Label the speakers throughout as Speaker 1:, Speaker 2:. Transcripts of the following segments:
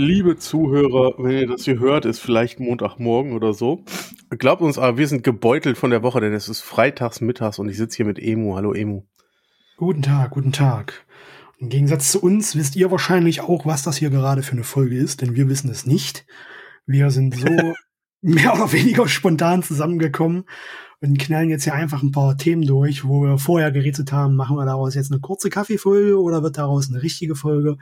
Speaker 1: Liebe Zuhörer, wenn ihr das hier hört, ist vielleicht Montagmorgen oder so. Glaubt uns aber, wir sind gebeutelt von der Woche, denn es ist freitags, mittags und ich sitze hier mit Emu. Hallo Emu.
Speaker 2: Guten Tag, guten Tag. Im Gegensatz zu uns wisst ihr wahrscheinlich auch, was das hier gerade für eine Folge ist, denn wir wissen es nicht. Wir sind so mehr oder weniger spontan zusammengekommen und knallen jetzt hier einfach ein paar Themen durch, wo wir vorher gerätselt haben, machen wir daraus jetzt eine kurze Kaffeefolge oder wird daraus eine richtige Folge?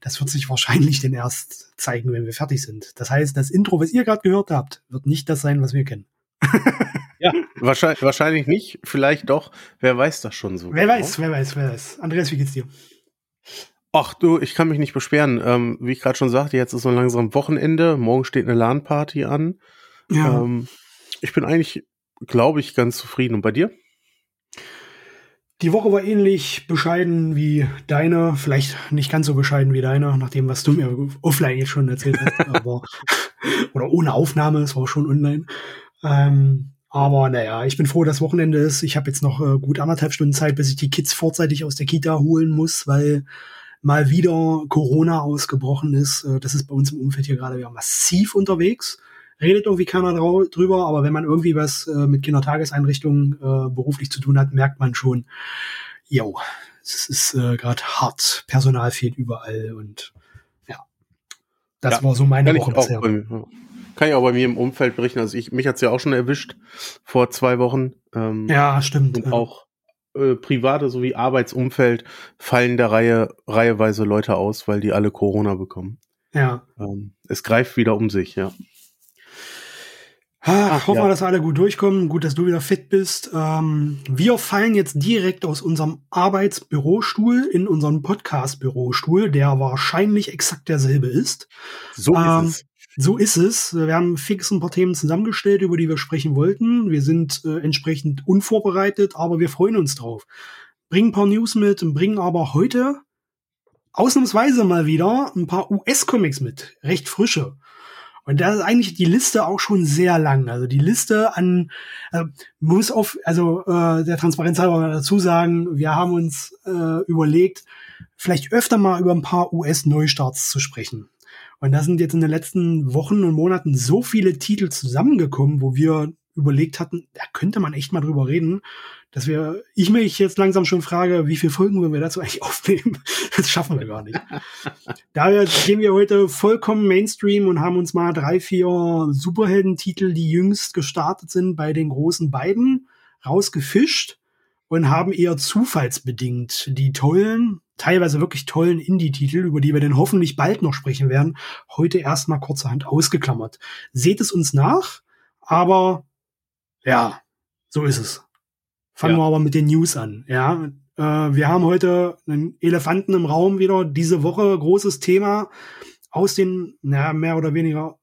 Speaker 2: Das wird sich wahrscheinlich denn erst zeigen, wenn wir fertig sind. Das heißt, das Intro, was ihr gerade gehört habt, wird nicht das sein, was wir kennen.
Speaker 1: ja, wahrscheinlich, wahrscheinlich nicht, vielleicht doch. Wer weiß das schon so?
Speaker 2: Wer genau? weiß, wer weiß, wer weiß. Andreas, wie geht's dir?
Speaker 1: Ach du, ich kann mich nicht beschweren. Ähm, wie ich gerade schon sagte, jetzt ist so langsam Wochenende. Morgen steht eine LAN-Party an. Ja. Ähm, ich bin eigentlich glaube ich, ganz zufrieden. Und bei dir?
Speaker 2: Die Woche war ähnlich bescheiden wie deine, vielleicht nicht ganz so bescheiden wie deine, nach dem, was du mir offline jetzt schon erzählt hast, aber oder ohne Aufnahme, es war schon online. Ähm, aber naja, ich bin froh, dass Wochenende ist. Ich habe jetzt noch äh, gut anderthalb Stunden Zeit, bis ich die Kids vorzeitig aus der Kita holen muss, weil mal wieder Corona ausgebrochen ist. Äh, das ist bei uns im Umfeld hier gerade wieder massiv unterwegs redet irgendwie keiner drüber, aber wenn man irgendwie was äh, mit Kindertageseinrichtungen äh, beruflich zu tun hat, merkt man schon, yo, es ist äh, gerade hart, Personal fehlt überall und ja, das ja, war so meine Woche bisher.
Speaker 1: Kann ich auch bei mir im Umfeld berichten. Also ich, mich hat's ja auch schon erwischt vor zwei Wochen.
Speaker 2: Ähm, ja, stimmt.
Speaker 1: Und auch äh, private sowie Arbeitsumfeld fallen der Reihe reiheweise Leute aus, weil die alle Corona bekommen.
Speaker 2: Ja.
Speaker 1: Ähm, es greift wieder um sich, ja.
Speaker 2: Ach, hoffen wir, ja. dass alle gut durchkommen. Gut, dass du wieder fit bist. Ähm, wir fallen jetzt direkt aus unserem Arbeitsbürostuhl in unseren Podcast-Bürostuhl, der wahrscheinlich exakt derselbe ist.
Speaker 1: So ähm, ist es.
Speaker 2: So ist es. Wir haben fix ein paar Themen zusammengestellt, über die wir sprechen wollten. Wir sind äh, entsprechend unvorbereitet, aber wir freuen uns drauf. Bringen ein paar News mit und bringen aber heute ausnahmsweise mal wieder ein paar US-Comics mit. Recht frische. Und da ist eigentlich die Liste auch schon sehr lang. Also die Liste an äh, muss auf, also äh, der Transparenz halber dazu sagen, wir haben uns äh, überlegt, vielleicht öfter mal über ein paar US-Neustarts zu sprechen. Und da sind jetzt in den letzten Wochen und Monaten so viele Titel zusammengekommen, wo wir überlegt hatten, da könnte man echt mal drüber reden dass wir, ich mich jetzt langsam schon frage, wie viele Folgen wollen wir dazu eigentlich aufnehmen? Das schaffen wir gar nicht. Daher gehen wir heute vollkommen Mainstream und haben uns mal drei, vier Superheldentitel, die jüngst gestartet sind, bei den großen beiden rausgefischt und haben eher zufallsbedingt die tollen, teilweise wirklich tollen Indie-Titel, über die wir dann hoffentlich bald noch sprechen werden, heute erstmal kurzerhand ausgeklammert. Seht es uns nach, aber ja, so ist es. Fangen ja. wir aber mit den News an. Ja, äh, wir haben heute einen Elefanten im Raum wieder. Diese Woche großes Thema aus den, naja, mehr oder weniger,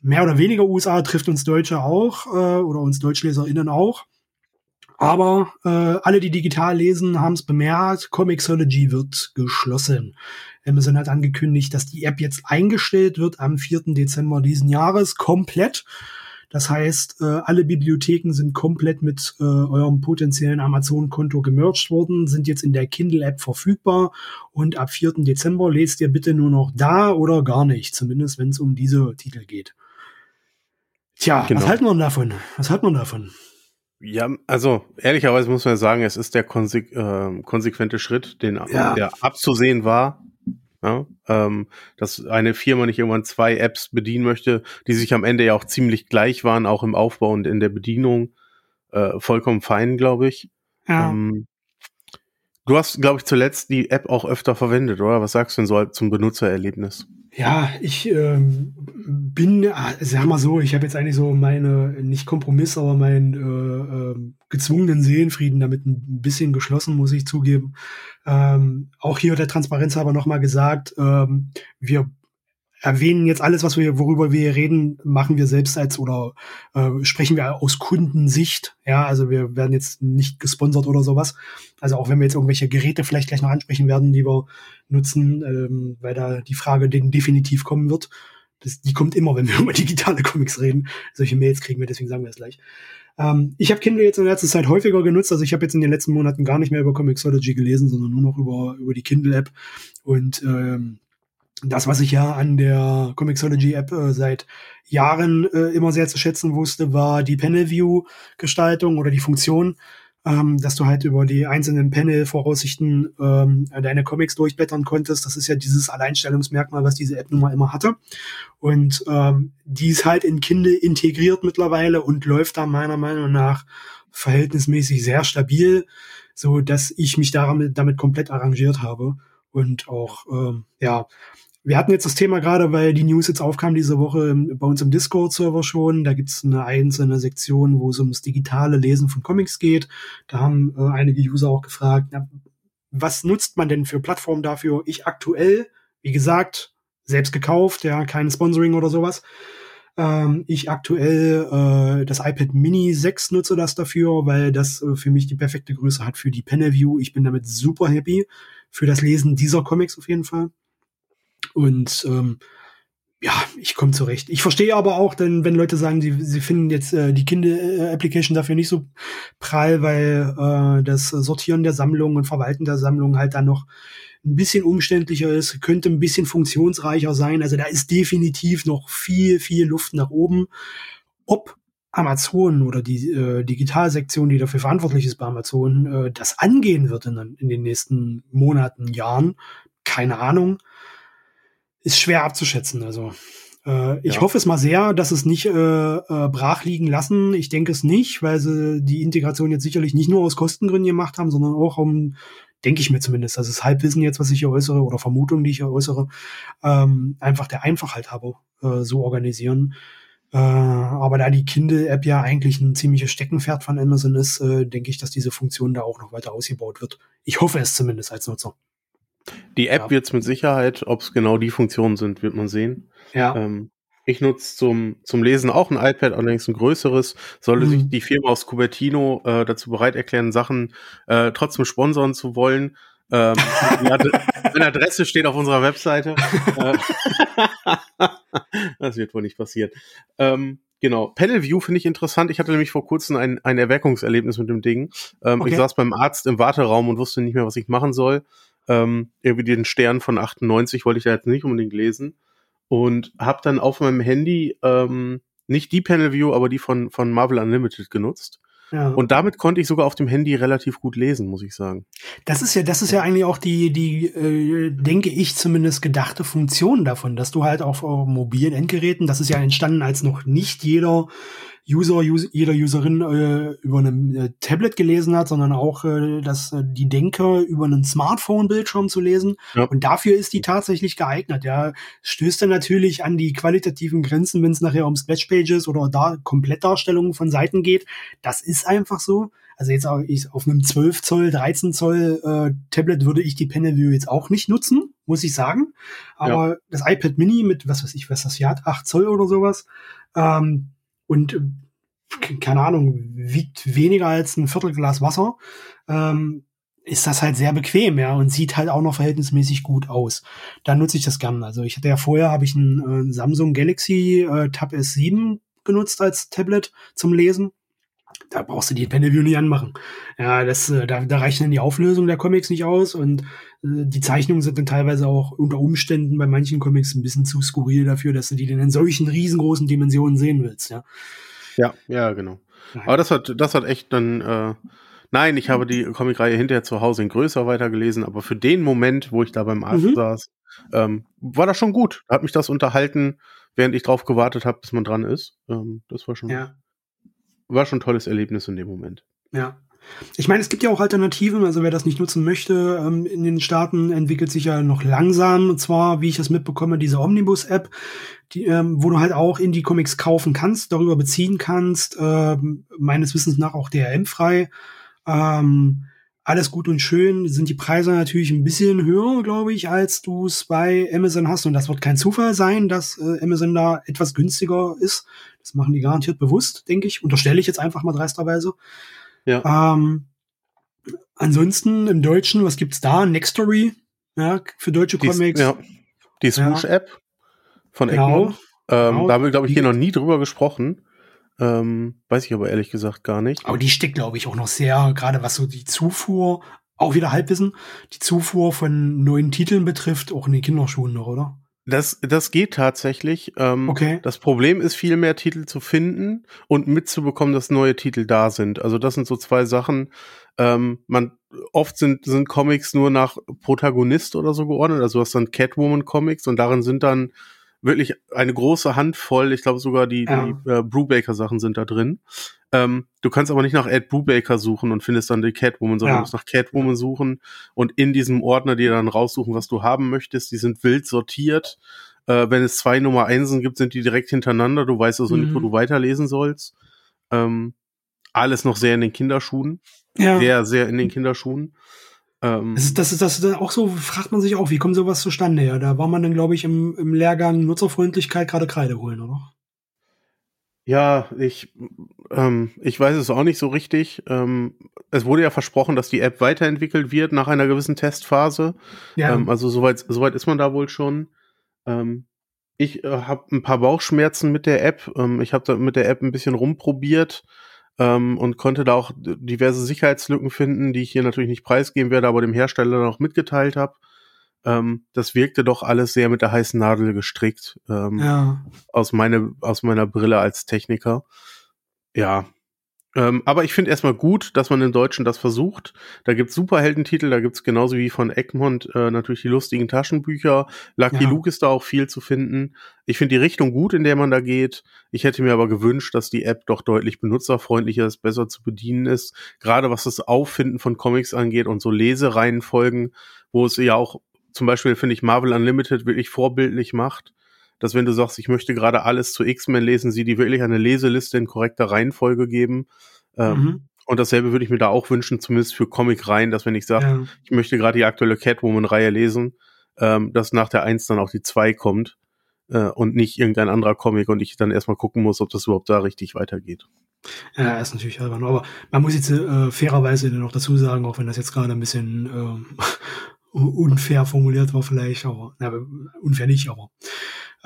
Speaker 2: mehr oder weniger USA trifft uns Deutsche auch äh, oder uns DeutschleserInnen auch. Aber äh, alle, die digital lesen, haben es bemerkt, Comixology wird geschlossen. Amazon hat angekündigt, dass die App jetzt eingestellt wird am 4. Dezember diesen Jahres komplett. Das heißt, äh, alle Bibliotheken sind komplett mit äh, eurem potenziellen Amazon-Konto gemerged worden, sind jetzt in der Kindle-App verfügbar und ab 4. Dezember lest ihr bitte nur noch da oder gar nicht, zumindest wenn es um diese Titel geht. Tja, genau. was halten wir davon? Was halten wir davon?
Speaker 1: Ja, also ehrlicherweise muss man sagen, es ist der konse äh, konsequente Schritt, den ja. der abzusehen war. Ja, ähm, dass eine Firma nicht irgendwann zwei Apps bedienen möchte, die sich am Ende ja auch ziemlich gleich waren, auch im Aufbau und in der Bedienung. Äh, vollkommen fein, glaube ich. Ja. Ähm, du hast, glaube ich, zuletzt die App auch öfter verwendet, oder? Was sagst du denn so zum Benutzererlebnis?
Speaker 2: Ja, ich ähm, bin, ah, sag mal so, ich habe jetzt eigentlich so meine, nicht Kompromiss, aber meinen äh, äh, gezwungenen Seelenfrieden damit ein bisschen geschlossen, muss ich zugeben. Ähm, auch hier der Transparenz aber nochmal gesagt, ähm, wir erwähnen jetzt alles, was wir, worüber wir hier reden, machen wir selbst als oder äh, sprechen wir aus Kundensicht. Ja, also wir werden jetzt nicht gesponsert oder sowas. Also auch wenn wir jetzt irgendwelche Geräte vielleicht gleich noch ansprechen werden, die wir nutzen, ähm, weil da die Frage denen definitiv kommen wird. Das, die kommt immer, wenn wir über digitale Comics reden. Solche Mails kriegen wir, deswegen sagen wir es gleich. Ähm, ich habe Kindle jetzt in letzter Zeit häufiger genutzt. Also ich habe jetzt in den letzten Monaten gar nicht mehr über Comixology gelesen, sondern nur noch über, über die Kindle-App. Und ähm, das, was ich ja an der Comixology App äh, seit Jahren äh, immer sehr zu schätzen wusste, war die Panel View Gestaltung oder die Funktion, ähm, dass du halt über die einzelnen Panel-Voraussichten ähm, deine Comics durchblättern konntest. Das ist ja dieses Alleinstellungsmerkmal, was diese App nun mal immer hatte. Und ähm, die ist halt in Kindle integriert mittlerweile und läuft da meiner Meinung nach verhältnismäßig sehr stabil, so dass ich mich damit, damit komplett arrangiert habe und auch ähm, ja wir hatten jetzt das Thema gerade, weil die News jetzt aufkam diese Woche bei uns im Discord-Server schon. Da gibt es eine einzelne Sektion, wo es ums digitale Lesen von Comics geht. Da haben äh, einige User auch gefragt, na, was nutzt man denn für Plattformen dafür? Ich aktuell, wie gesagt, selbst gekauft, ja, kein Sponsoring oder sowas. Ähm, ich aktuell äh, das iPad Mini 6 nutze das dafür, weil das äh, für mich die perfekte Größe hat für die Panel View. Ich bin damit super happy für das Lesen dieser Comics auf jeden Fall. Und ähm, ja, ich komme zurecht. Ich verstehe aber auch, denn wenn Leute sagen, sie, sie finden jetzt äh, die Kindle-Application dafür nicht so prall, weil äh, das Sortieren der Sammlung und Verwalten der Sammlung halt dann noch ein bisschen umständlicher ist, könnte ein bisschen funktionsreicher sein. Also da ist definitiv noch viel, viel Luft nach oben. Ob Amazon oder die äh, Digitalsektion, die dafür verantwortlich ist bei Amazon, äh, das angehen wird in, in den nächsten Monaten, Jahren, keine Ahnung ist schwer abzuschätzen. Also äh, ich ja. hoffe es mal sehr, dass es nicht äh, äh, brach liegen lassen. Ich denke es nicht, weil sie die Integration jetzt sicherlich nicht nur aus Kostengründen gemacht haben, sondern auch um, denke ich mir zumindest, das ist Halbwissen jetzt, was ich hier äußere oder Vermutung, die ich hier äußere, ähm, einfach der Einfachheit habe, äh, so organisieren. Äh, aber da die Kindle-App ja eigentlich ein ziemliches Steckenpferd von Amazon ist, äh, denke ich, dass diese Funktion da auch noch weiter ausgebaut wird. Ich hoffe es zumindest als Nutzer.
Speaker 1: Die App ja. wird es mit Sicherheit, ob es genau die Funktionen sind, wird man sehen.
Speaker 2: Ja.
Speaker 1: Ähm, ich nutze zum, zum Lesen auch ein iPad, allerdings ein größeres. Sollte mhm. sich die Firma aus Cupertino äh, dazu bereit erklären, Sachen äh, trotzdem sponsern zu wollen. Ähm, eine Adresse steht auf unserer Webseite. Äh, das wird wohl nicht passieren. Ähm, Genau, Panel View finde ich interessant. Ich hatte nämlich vor kurzem ein, ein Erweckungserlebnis mit dem Ding. Ähm, okay. Ich saß beim Arzt im Warteraum und wusste nicht mehr, was ich machen soll. Ähm, irgendwie den Stern von 98 wollte ich da jetzt nicht unbedingt lesen. Und habe dann auf meinem Handy ähm, nicht die Panel View, aber die von, von Marvel Unlimited genutzt. Ja. Und damit konnte ich sogar auf dem Handy relativ gut lesen, muss ich sagen.
Speaker 2: Das ist ja, das ist ja eigentlich auch die, die, äh, denke ich zumindest gedachte Funktion davon, dass du halt auf mobilen Endgeräten, das ist ja entstanden, als noch nicht jeder User, User jeder Userin äh, über ein äh, Tablet gelesen hat, sondern auch äh, dass äh, die Denker über einen Smartphone-Bildschirm zu lesen. Ja. Und dafür ist die tatsächlich geeignet. Ja, stößt dann natürlich an die qualitativen Grenzen, wenn es nachher um Splashpages oder da Komplettdarstellungen von Seiten geht. Das ist einfach so. Also jetzt auch ich, auf einem 12 Zoll, 13 Zoll äh, Tablet würde ich die Panel View jetzt auch nicht nutzen, muss ich sagen. Aber ja. das iPad Mini mit, was weiß ich, was das hier hat, 8 Zoll oder sowas, ähm, und äh, keine Ahnung, wiegt weniger als ein Viertelglas Wasser, ähm, ist das halt sehr bequem, ja, und sieht halt auch noch verhältnismäßig gut aus. Da nutze ich das gern. Also ich hatte ja vorher, habe ich einen äh, Samsung Galaxy äh, Tab S7 genutzt als Tablet zum Lesen. Da brauchst du die Panelview nicht anmachen. Ja, das, äh, da, da reicht dann die Auflösung der Comics nicht aus und äh, die Zeichnungen sind dann teilweise auch unter Umständen bei manchen Comics ein bisschen zu skurril dafür, dass du die denn in solchen riesengroßen Dimensionen sehen willst, ja.
Speaker 1: Ja, ja, genau. Aber das hat, das hat echt dann, äh, nein, ich habe die Comicreihe hinterher zu Hause in größer weitergelesen, aber für den Moment, wo ich da beim Arzt mhm. saß, ähm, war das schon gut. Hat mich das unterhalten, während ich drauf gewartet habe, bis man dran ist. Ähm, das war schon, ja. war schon ein tolles Erlebnis in dem Moment.
Speaker 2: Ja. Ich meine, es gibt ja auch Alternativen, also wer das nicht nutzen möchte, ähm, in den Staaten entwickelt sich ja noch langsam, und zwar, wie ich das mitbekomme, diese Omnibus-App, die, ähm, wo du halt auch Indie-Comics kaufen kannst, darüber beziehen kannst, ähm, meines Wissens nach auch DRM-frei. Ähm, alles gut und schön, sind die Preise natürlich ein bisschen höher, glaube ich, als du es bei Amazon hast. Und das wird kein Zufall sein, dass äh, Amazon da etwas günstiger ist. Das machen die garantiert bewusst, denke ich. Unterstelle ich jetzt einfach mal dreisterweise. Ja. Ähm, ansonsten im Deutschen, was gibt's da? Nextory, ja, für deutsche die, Comics. Ja.
Speaker 1: Die Swoosh-App von genau. Egmont. Ähm, genau. Da haben wir, glaube ich, hier noch nie drüber gesprochen. Ähm, weiß ich aber ehrlich gesagt gar nicht.
Speaker 2: Aber die steckt, glaube ich, auch noch sehr, gerade was so die Zufuhr, auch wieder Halbwissen, die Zufuhr von neuen Titeln betrifft, auch in den Kinderschuhen noch, oder?
Speaker 1: Das, das geht tatsächlich. Ähm, okay. Das Problem ist, viel mehr Titel zu finden und mitzubekommen, dass neue Titel da sind. Also das sind so zwei Sachen. Ähm, man oft sind sind Comics nur nach Protagonist oder so geordnet. Also du hast dann Catwoman Comics und darin sind dann wirklich eine große Handvoll. Ich glaube sogar die, ja. die äh, Brubaker Sachen sind da drin. Ähm, du kannst aber nicht nach Ed Brubaker suchen und findest dann die Catwoman, sondern ja. du musst nach Catwoman suchen und in diesem Ordner dir dann raussuchen, was du haben möchtest. Die sind wild sortiert. Äh, wenn es zwei Nummer Einsen gibt, sind die direkt hintereinander. Du weißt also mhm. nicht, wo mhm. du weiterlesen sollst. Ähm, alles noch sehr in den Kinderschuhen. Ja. Sehr, sehr in den Kinderschuhen.
Speaker 2: Ähm, das, ist, das, ist, das ist auch so, fragt man sich auch, wie kommt sowas zustande? Ja, da war man dann, glaube ich, im, im Lehrgang Nutzerfreundlichkeit gerade Kreide holen, oder?
Speaker 1: Ja, ich, ähm, ich weiß es auch nicht so richtig. Ähm, es wurde ja versprochen, dass die App weiterentwickelt wird nach einer gewissen Testphase. Ja. Ähm, also soweit, soweit ist man da wohl schon. Ähm, ich äh, habe ein paar Bauchschmerzen mit der App. Ähm, ich habe da mit der App ein bisschen rumprobiert ähm, und konnte da auch diverse Sicherheitslücken finden, die ich hier natürlich nicht preisgeben werde, aber dem Hersteller noch mitgeteilt habe. Ähm, das wirkte doch alles sehr mit der heißen Nadel gestrickt. Ähm, ja. aus, meine, aus meiner Brille als Techniker. Ja, ähm, aber ich finde erstmal gut, dass man im Deutschen das versucht. Da gibt's Superheldentitel, da gibt's genauso wie von Egmont äh, natürlich die lustigen Taschenbücher. Lucky ja. Luke ist da auch viel zu finden. Ich finde die Richtung gut, in der man da geht. Ich hätte mir aber gewünscht, dass die App doch deutlich benutzerfreundlicher ist, besser zu bedienen ist. Gerade was das Auffinden von Comics angeht und so Lesereihenfolgen, wo es ja auch zum Beispiel, finde ich, Marvel Unlimited wirklich vorbildlich macht dass wenn du sagst, ich möchte gerade alles zu X-Men lesen, sie die wirklich eine Leseliste in korrekter Reihenfolge geben. Ähm, mhm. Und dasselbe würde ich mir da auch wünschen, zumindest für Comic-Reihen, dass wenn ich sage, ja. ich möchte gerade die aktuelle Catwoman-Reihe lesen, ähm, dass nach der Eins dann auch die Zwei kommt äh, und nicht irgendein anderer Comic und ich dann erstmal gucken muss, ob das überhaupt da richtig weitergeht.
Speaker 2: Ja, ist natürlich albern, aber man muss jetzt äh, fairerweise noch dazu sagen, auch wenn das jetzt gerade ein bisschen äh, unfair formuliert war vielleicht, aber na, unfair nicht, aber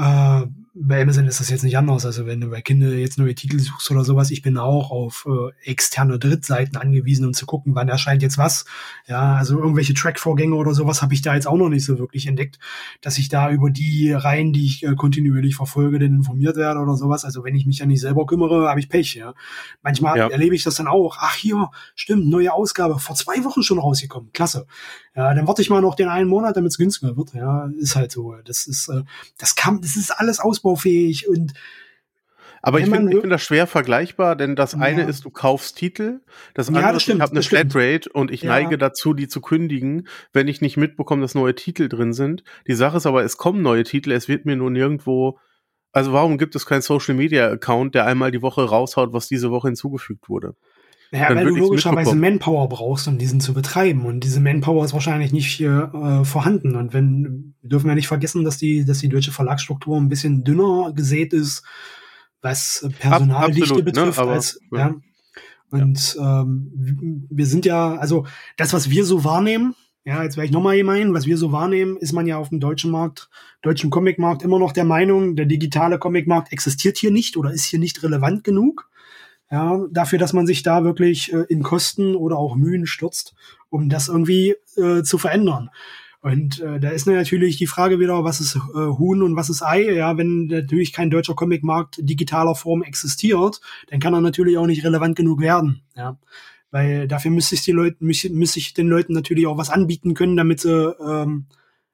Speaker 2: äh, bei Amazon ist das jetzt nicht anders. Also wenn du bei Kinder jetzt neue Titel suchst oder sowas, ich bin auch auf äh, externe Drittseiten angewiesen, um zu gucken, wann erscheint jetzt was. Ja, also irgendwelche Track-Vorgänge oder sowas habe ich da jetzt auch noch nicht so wirklich entdeckt, dass ich da über die Reihen, die ich äh, kontinuierlich verfolge, denn informiert werde oder sowas. Also wenn ich mich ja nicht selber kümmere, habe ich Pech. Ja. Manchmal ja. erlebe ich das dann auch. Ach hier, stimmt, neue Ausgabe, vor zwei Wochen schon rausgekommen. Klasse. Ja, dann warte ich mal noch den einen Monat, damit es günstiger wird. Ja, ist halt so. Das ist, äh, das kann, das ist alles ausbaufähig und
Speaker 1: aber ich finde find das schwer vergleichbar, denn das ja. eine ist, du kaufst Titel, das andere ja, das stimmt, ist, ich habe eine Flatrate und ich ja. neige dazu, die zu kündigen, wenn ich nicht mitbekomme, dass neue Titel drin sind. Die Sache ist aber, es kommen neue Titel, es wird mir nur nirgendwo, also warum gibt es keinen Social Media Account, der einmal die Woche raushaut, was diese Woche hinzugefügt wurde?
Speaker 2: Naja, weil du logischerweise Manpower brauchst, um diesen zu betreiben. Und diese Manpower ist wahrscheinlich nicht äh, vorhanden. Und wenn, wir dürfen ja nicht vergessen, dass die, dass die deutsche Verlagsstruktur ein bisschen dünner gesät ist, was Personaldichte Ab, betrifft, ne? Aber, als, ja. ja. Und ja. Ähm, wir sind ja, also das, was wir so wahrnehmen, ja, jetzt werde ich nochmal gemein, was wir so wahrnehmen, ist man ja auf dem deutschen Markt, deutschen Comicmarkt immer noch der Meinung, der digitale Comicmarkt existiert hier nicht oder ist hier nicht relevant genug ja, dafür, dass man sich da wirklich äh, in Kosten oder auch Mühen stürzt, um das irgendwie äh, zu verändern. Und äh, da ist natürlich die Frage wieder, was ist äh, Huhn und was ist Ei? Ja, wenn natürlich kein deutscher Comicmarkt digitaler Form existiert, dann kann er natürlich auch nicht relevant genug werden. Ja, weil dafür müsste ich die Leute, müsste, müsste ich den Leuten natürlich auch was anbieten können, damit sie ähm,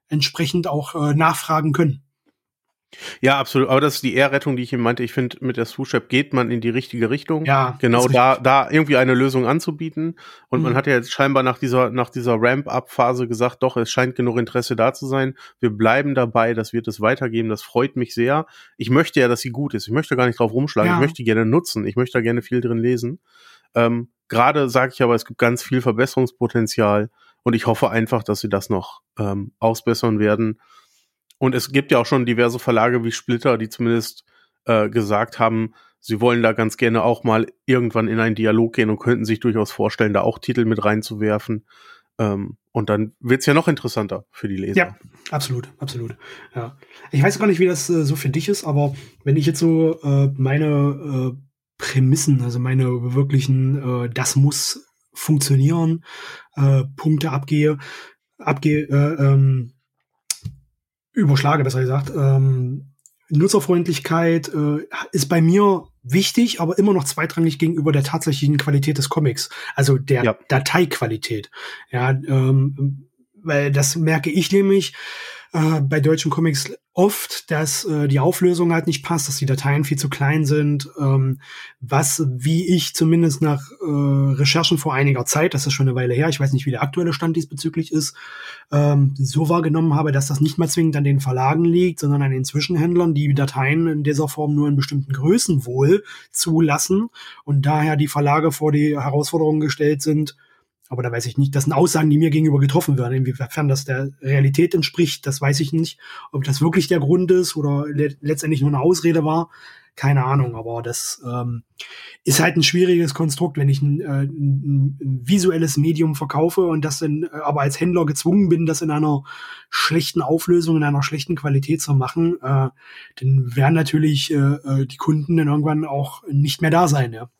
Speaker 2: entsprechend auch äh, nachfragen können.
Speaker 1: Ja, absolut. Aber das ist die Ehrrettung, die ich ihm meinte. Ich finde, mit der Swoosh-App geht man in die richtige Richtung. Ja. Genau da, da irgendwie eine Lösung anzubieten. Und mhm. man hat ja jetzt scheinbar nach dieser, nach dieser Ramp-Up-Phase gesagt, doch, es scheint genug Interesse da zu sein. Wir bleiben dabei. Das wird es weitergeben. Das freut mich sehr. Ich möchte ja, dass sie gut ist. Ich möchte gar nicht drauf rumschlagen. Ja. Ich möchte gerne nutzen. Ich möchte da gerne viel drin lesen. Ähm, Gerade sage ich aber, es gibt ganz viel Verbesserungspotenzial. Und ich hoffe einfach, dass sie das noch ähm, ausbessern werden. Und es gibt ja auch schon diverse Verlage wie Splitter, die zumindest äh, gesagt haben, sie wollen da ganz gerne auch mal irgendwann in einen Dialog gehen und könnten sich durchaus vorstellen, da auch Titel mit reinzuwerfen. Ähm, und dann wird's ja noch interessanter für die Leser.
Speaker 2: Ja, absolut, absolut. Ja. Ich weiß gar nicht, wie das äh, so für dich ist, aber wenn ich jetzt so äh, meine äh, Prämissen, also meine wirklichen, äh, das muss funktionieren, äh, Punkte abgehe, abgehe, äh, ähm, überschlage, besser gesagt. Ähm, Nutzerfreundlichkeit äh, ist bei mir wichtig, aber immer noch zweitrangig gegenüber der tatsächlichen Qualität des Comics, also der ja. Dateiqualität. Ja, ähm, weil das merke ich nämlich äh, bei deutschen Comics oft, dass äh, die Auflösung halt nicht passt, dass die Dateien viel zu klein sind, ähm, was, wie ich zumindest nach äh, Recherchen vor einiger Zeit, das ist schon eine Weile her, ich weiß nicht, wie der aktuelle Stand diesbezüglich ist, ähm, so wahrgenommen habe, dass das nicht mal zwingend an den Verlagen liegt, sondern an den Zwischenhändlern, die Dateien in dieser Form nur in bestimmten Größen wohl zulassen und daher die Verlage vor die Herausforderung gestellt sind, aber da weiß ich nicht, das sind Aussagen, die mir gegenüber getroffen werden. Inwiefern das der Realität entspricht, das weiß ich nicht. Ob das wirklich der Grund ist oder le letztendlich nur eine Ausrede war, keine Ahnung. Aber das ähm, ist halt ein schwieriges Konstrukt, wenn ich ein, äh, ein, ein visuelles Medium verkaufe und das dann äh, aber als Händler gezwungen bin, das in einer schlechten Auflösung, in einer schlechten Qualität zu machen, äh, dann werden natürlich äh, äh die Kunden dann irgendwann auch nicht mehr da sein. Ja.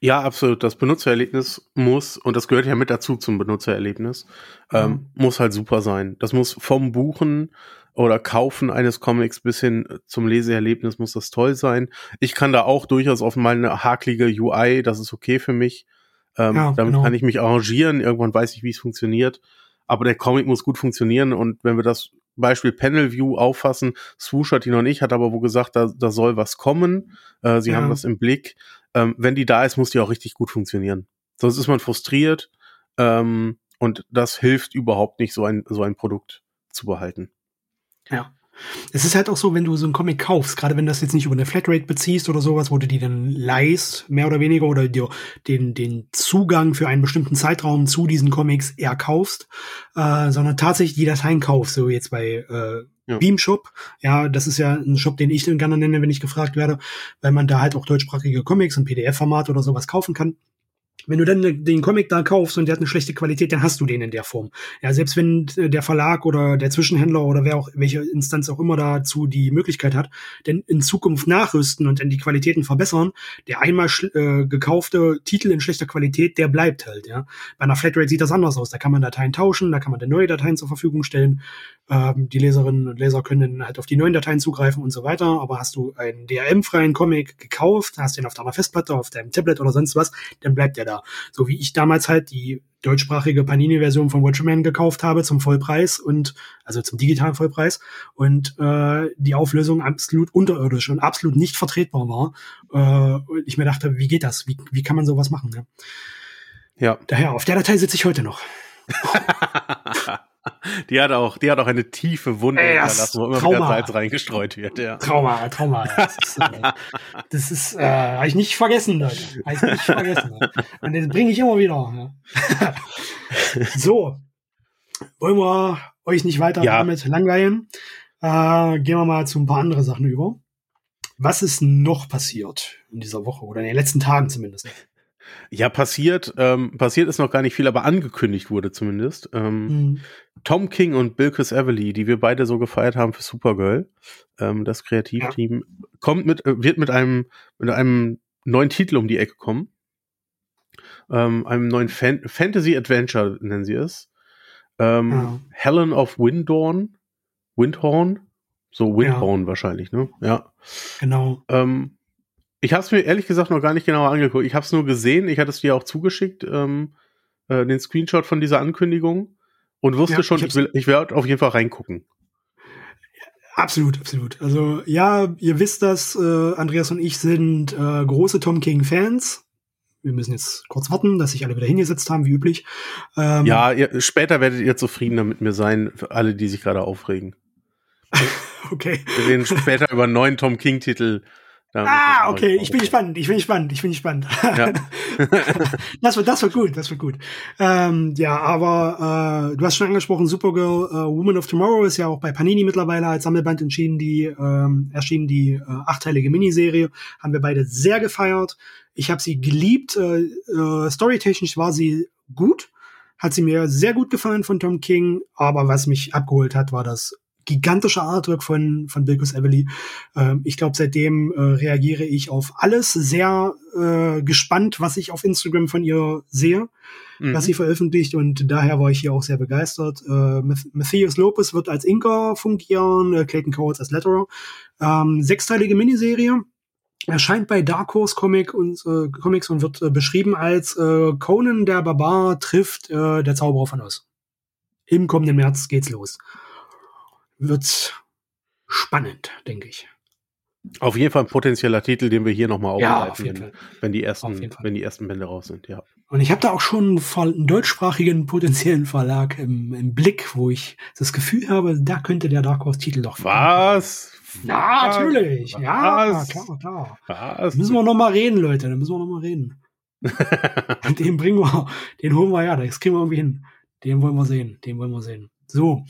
Speaker 1: Ja, absolut. Das Benutzererlebnis muss, und das gehört ja mit dazu zum Benutzererlebnis, ähm, mhm. muss halt super sein. Das muss vom Buchen oder Kaufen eines Comics bis hin zum Leseerlebnis muss das toll sein. Ich kann da auch durchaus auf mal eine haklige UI, das ist okay für mich. Ähm, ja, damit genau. kann ich mich arrangieren. Irgendwann weiß ich, wie es funktioniert. Aber der Comic muss gut funktionieren und wenn wir das Beispiel Panel View auffassen, Swoosh hat die noch nicht, hat aber wo gesagt, da, da soll was kommen. Äh, sie ja. haben das im Blick ähm, wenn die da ist, muss die auch richtig gut funktionieren. Sonst ist man frustriert ähm, und das hilft überhaupt nicht, so ein, so ein Produkt zu behalten.
Speaker 2: Ja. Es ist halt auch so, wenn du so einen Comic kaufst, gerade wenn du das jetzt nicht über eine Flatrate beziehst oder sowas, wo du die dann leist, mehr oder weniger, oder dir den, den Zugang für einen bestimmten Zeitraum zu diesen Comics erkaufst, äh, sondern tatsächlich die Dateien kaufst, so jetzt bei äh, ja. Beam Shop. Ja, das ist ja ein Shop, den ich gerne nenne, wenn ich gefragt werde, weil man da halt auch deutschsprachige Comics im PDF-Format oder sowas kaufen kann. Wenn du dann den Comic da kaufst und der hat eine schlechte Qualität, dann hast du den in der Form. Ja, selbst wenn der Verlag oder der Zwischenhändler oder wer auch, welche Instanz auch immer dazu die Möglichkeit hat, denn in Zukunft nachrüsten und dann die Qualitäten verbessern, der einmal äh, gekaufte Titel in schlechter Qualität, der bleibt halt, ja. Bei einer Flatrate sieht das anders aus. Da kann man Dateien tauschen, da kann man dann neue Dateien zur Verfügung stellen. Ähm, die Leserinnen und Leser können dann halt auf die neuen Dateien zugreifen und so weiter. Aber hast du einen DRM-freien Comic gekauft, hast den auf deiner Festplatte, auf deinem Tablet oder sonst was, dann bleibt der da. So wie ich damals halt die deutschsprachige Panini-Version von Watchmen gekauft habe zum Vollpreis und also zum digitalen Vollpreis und äh, die Auflösung absolut unterirdisch und absolut nicht vertretbar war. Äh, und ich mir dachte, wie geht das? Wie, wie kann man sowas machen? Ne? Ja. Daher, auf der Datei sitze ich heute noch.
Speaker 1: Die hat auch, die hat auch eine tiefe Wunde Ey, hinterlassen, wo immer Trauma. wieder Salz reingestreut wird. Ja.
Speaker 2: Trauma, Trauma. Das ist, äh, das ist äh, habe ich nicht vergessen, Leute. Habe ich nicht vergessen. Und das bringe ich immer wieder. Ja. so, wollen wir euch nicht weiter ja. damit langweilen? Äh, gehen wir mal zu ein paar andere Sachen über. Was ist noch passiert in dieser Woche oder in den letzten Tagen zumindest?
Speaker 1: Ja, passiert, ähm, passiert ist noch gar nicht viel, aber angekündigt wurde zumindest. Ähm, mhm. Tom King und Bilkis Everly, die wir beide so gefeiert haben für Supergirl, ähm, das Kreativteam, ja. kommt mit, äh, wird mit einem, mit einem neuen Titel um die Ecke kommen. Ähm, einem neuen Fan Fantasy Adventure nennen sie es. Ähm, ja. Helen of Windhorn. Windhorn? So Windhorn ja. wahrscheinlich, ne? Ja.
Speaker 2: Genau.
Speaker 1: Ähm, ich habe es mir ehrlich gesagt noch gar nicht genauer angeguckt. Ich habe es nur gesehen. Ich hatte es dir auch zugeschickt, ähm, äh, den Screenshot von dieser Ankündigung und wusste ja, schon, ich, ich, ich werde auf jeden Fall reingucken.
Speaker 2: Absolut, absolut. Also ja, ihr wisst das, äh, Andreas und ich sind äh, große Tom King-Fans. Wir müssen jetzt kurz warten, dass sich alle wieder hingesetzt haben, wie üblich.
Speaker 1: Ähm, ja, ihr, später werdet ihr zufriedener mit mir sein, für alle, die sich gerade aufregen.
Speaker 2: okay.
Speaker 1: Wir reden später über neuen Tom King-Titel
Speaker 2: ah, okay, ich bin gespannt, ich bin gespannt, ich bin gespannt. Ja. das wird, das wird gut, das wird gut. Ähm, ja, aber äh, du hast schon angesprochen, Supergirl, äh, Woman of Tomorrow ist ja auch bei Panini mittlerweile als Sammelband entschieden, die ähm, erschienen die äh, achteilige Miniserie, haben wir beide sehr gefeiert. Ich habe sie geliebt, äh, äh, storytechnisch war sie gut, hat sie mir sehr gut gefallen von Tom King, aber was mich abgeholt hat, war das gigantischer Artwork von, von Bilkus Evely. Ähm, ich glaube, seitdem äh, reagiere ich auf alles sehr äh, gespannt, was ich auf Instagram von ihr sehe, mhm. was sie veröffentlicht. Und daher war ich hier auch sehr begeistert. Äh, Matthias Lopez wird als Inka fungieren, äh, Clayton Coates als Letterer. Ähm, sechsteilige Miniserie erscheint bei Dark Horse Comic und, äh, Comics und wird äh, beschrieben als äh, Conan der Barbar trifft äh, der Zauberer von Oz. Im kommenden März geht's los. Wird spannend, denke ich.
Speaker 1: Auf jeden Fall ein potenzieller Titel, den wir hier nochmal aufgreifen, ja, wenn, die ersten, wenn die ersten Bände raus sind, ja.
Speaker 2: Und ich habe da auch schon einen deutschsprachigen potenziellen Verlag im, im, Blick, wo ich das Gefühl habe, da könnte der Dark Horse Titel doch.
Speaker 1: Was?
Speaker 2: Ja, natürlich. Was? Ja, klar, klar. Was? Da müssen wir noch mal reden, Leute. Da müssen wir noch mal reden. den bringen wir, den holen wir ja, das kriegen wir irgendwie hin. Den wollen wir sehen, den wollen wir sehen. So.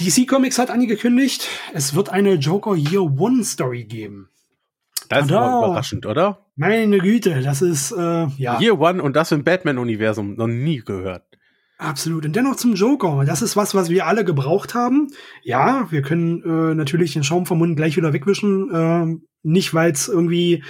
Speaker 2: DC Comics hat angekündigt, es wird eine Joker Year One Story geben.
Speaker 1: Das ist aber überraschend, oder?
Speaker 2: Meine Güte, das ist, äh, ja.
Speaker 1: Year One und das im Batman-Universum noch nie gehört.
Speaker 2: Absolut. Und dennoch zum Joker. Das ist was, was wir alle gebraucht haben. Ja, wir können äh, natürlich den Schaum vom Mund gleich wieder wegwischen. Äh, nicht, weil es irgendwie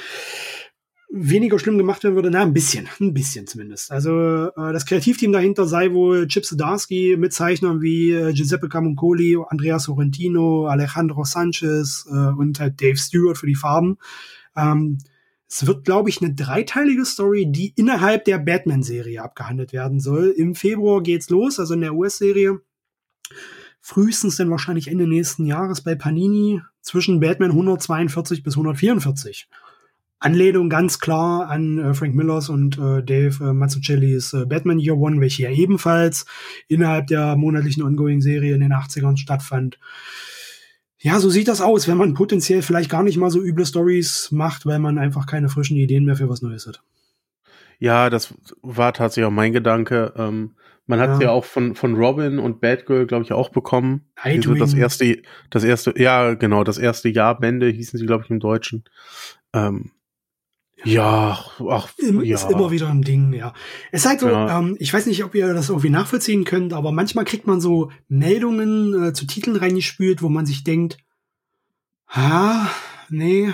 Speaker 2: weniger schlimm gemacht werden würde. Na, ein bisschen. Ein bisschen zumindest. Also äh, das Kreativteam dahinter sei wohl Chip Zdarsky mit Zeichnern wie äh, Giuseppe Camuncoli, Andrea Sorrentino, Alejandro Sanchez äh, und halt Dave Stewart für die Farben. Ähm, es wird, glaube ich, eine dreiteilige Story, die innerhalb der Batman-Serie abgehandelt werden soll. Im Februar geht's los, also in der US-Serie. Frühestens dann wahrscheinlich Ende nächsten Jahres bei Panini zwischen Batman 142 bis 144. Anlehnung ganz klar an äh, Frank Millers und äh, Dave äh, Mazzucchellis äh, Batman Year One, welche ja ebenfalls innerhalb der monatlichen Ongoing-Serie in den 80ern stattfand. Ja, so sieht das aus, wenn man potenziell vielleicht gar nicht mal so üble Stories macht, weil man einfach keine frischen Ideen mehr für was Neues hat.
Speaker 1: Ja, das war tatsächlich auch mein Gedanke. Ähm, man hat ja. ja auch von, von Robin und Batgirl, glaube ich, auch bekommen. So das erste, das erste, ja, genau, das erste Jahr Bände hießen sie, glaube ich, im Deutschen. Ähm, ja, ach,
Speaker 2: ja. Ist immer wieder ein Ding, ja. Es ist halt so, ja. ähm, ich weiß nicht, ob ihr das irgendwie nachvollziehen könnt, aber manchmal kriegt man so Meldungen äh, zu Titeln reingespült, wo man sich denkt, ha, nee,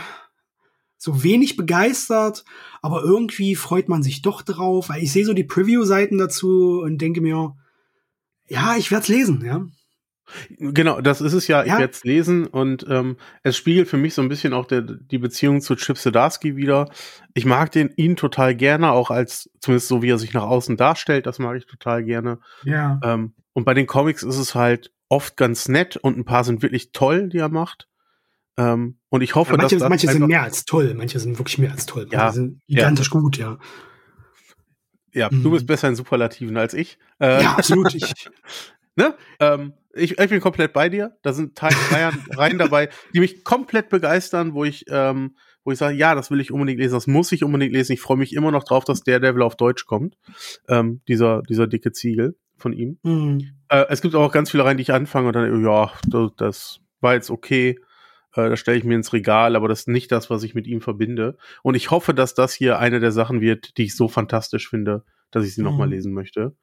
Speaker 2: so wenig begeistert, aber irgendwie freut man sich doch drauf, weil ich sehe so die Preview-Seiten dazu und denke mir, ja, ich werde es lesen, ja.
Speaker 1: Genau, das ist es ja. ja. Ich werde es lesen und ähm, es spiegelt für mich so ein bisschen auch der, die Beziehung zu Chip Zdarsky wieder. Ich mag den ihn total gerne, auch als zumindest so wie er sich nach außen darstellt. Das mag ich total gerne.
Speaker 2: Ja.
Speaker 1: Ähm, und bei den Comics ist es halt oft ganz nett und ein paar sind wirklich toll, die er macht. Ähm, und ich hoffe,
Speaker 2: ja, manche,
Speaker 1: dass
Speaker 2: manche sind mehr als toll. Manche sind wirklich mehr als toll. Manche ja, sind gigantisch ja. gut, ja.
Speaker 1: Ja, mhm. du bist besser in Superlativen als ich.
Speaker 2: Äh, ja, absolut. Ich,
Speaker 1: ne? Ähm, ich, ich bin komplett bei dir. Da sind Teile, Reihen dabei, die mich komplett begeistern, wo ich, ähm, wo ich sage, ja, das will ich unbedingt lesen, das muss ich unbedingt lesen. Ich freue mich immer noch drauf, dass der Devil auf Deutsch kommt. Ähm, dieser, dieser dicke Ziegel von ihm. Mhm. Äh, es gibt auch ganz viele Reihen, die ich anfange und dann, ja, das, das war jetzt okay. Äh, das stelle ich mir ins Regal, aber das ist nicht das, was ich mit ihm verbinde. Und ich hoffe, dass das hier eine der Sachen wird, die ich so fantastisch finde, dass ich sie mhm. nochmal lesen möchte.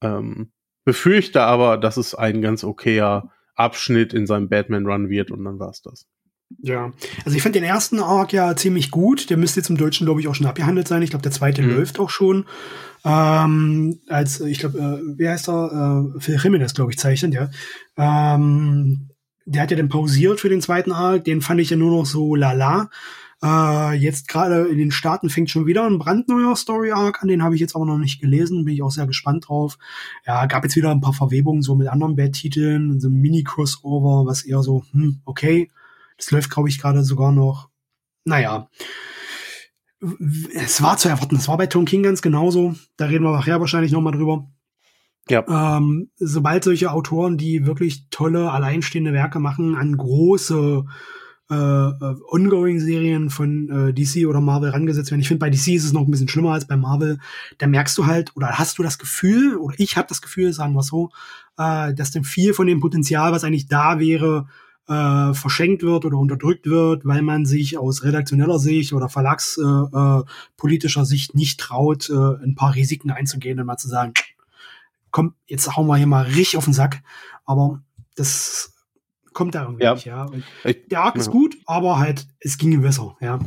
Speaker 1: Ähm, befürchte aber, dass es ein ganz okayer Abschnitt in seinem Batman-Run wird und dann war's das.
Speaker 2: Ja, also ich fand den ersten Arc ja ziemlich gut. Der müsste jetzt im Deutschen, glaube ich, auch schon abgehandelt sein. Ich glaube, der zweite mhm. läuft auch schon. Ähm, als, ich glaube, äh, wie heißt er? Äh, Phil Jimenez, glaube ich, zeichnet, ja. Ähm, der hat ja dann pausiert für den zweiten Arc. Den fand ich ja nur noch so lala. Äh, jetzt gerade in den Staaten fängt schon wieder ein brandneuer Story Arc an, den habe ich jetzt aber noch nicht gelesen, bin ich auch sehr gespannt drauf. Ja, gab jetzt wieder ein paar Verwebungen so mit anderen Bad-Titeln, so ein Mini-Crossover, was eher so, hm, okay. Das läuft, glaube ich, gerade sogar noch. Naja. Es war zu erwarten, es war bei Tom King ganz genauso. Da reden wir nachher wahrscheinlich nochmal drüber. Ja. Ähm, sobald solche Autoren, die wirklich tolle, alleinstehende Werke machen, an große äh, äh, Ongoing-Serien von äh, DC oder Marvel rangesetzt werden. Ich finde, bei DC ist es noch ein bisschen schlimmer als bei Marvel. Da merkst du halt, oder hast du das Gefühl, oder ich habe das Gefühl, sagen wir so, äh, dass dann viel von dem Potenzial, was eigentlich da wäre, äh, verschenkt wird oder unterdrückt wird, weil man sich aus redaktioneller Sicht oder verlagspolitischer äh, äh, Sicht nicht traut, äh, ein paar Risiken einzugehen und mal zu sagen, komm, jetzt hauen wir hier mal richtig auf den Sack. Aber das kommt da irgendwie ja. nicht, ja. Ich, der Arc ist gut, aber halt, es ginge besser, ja.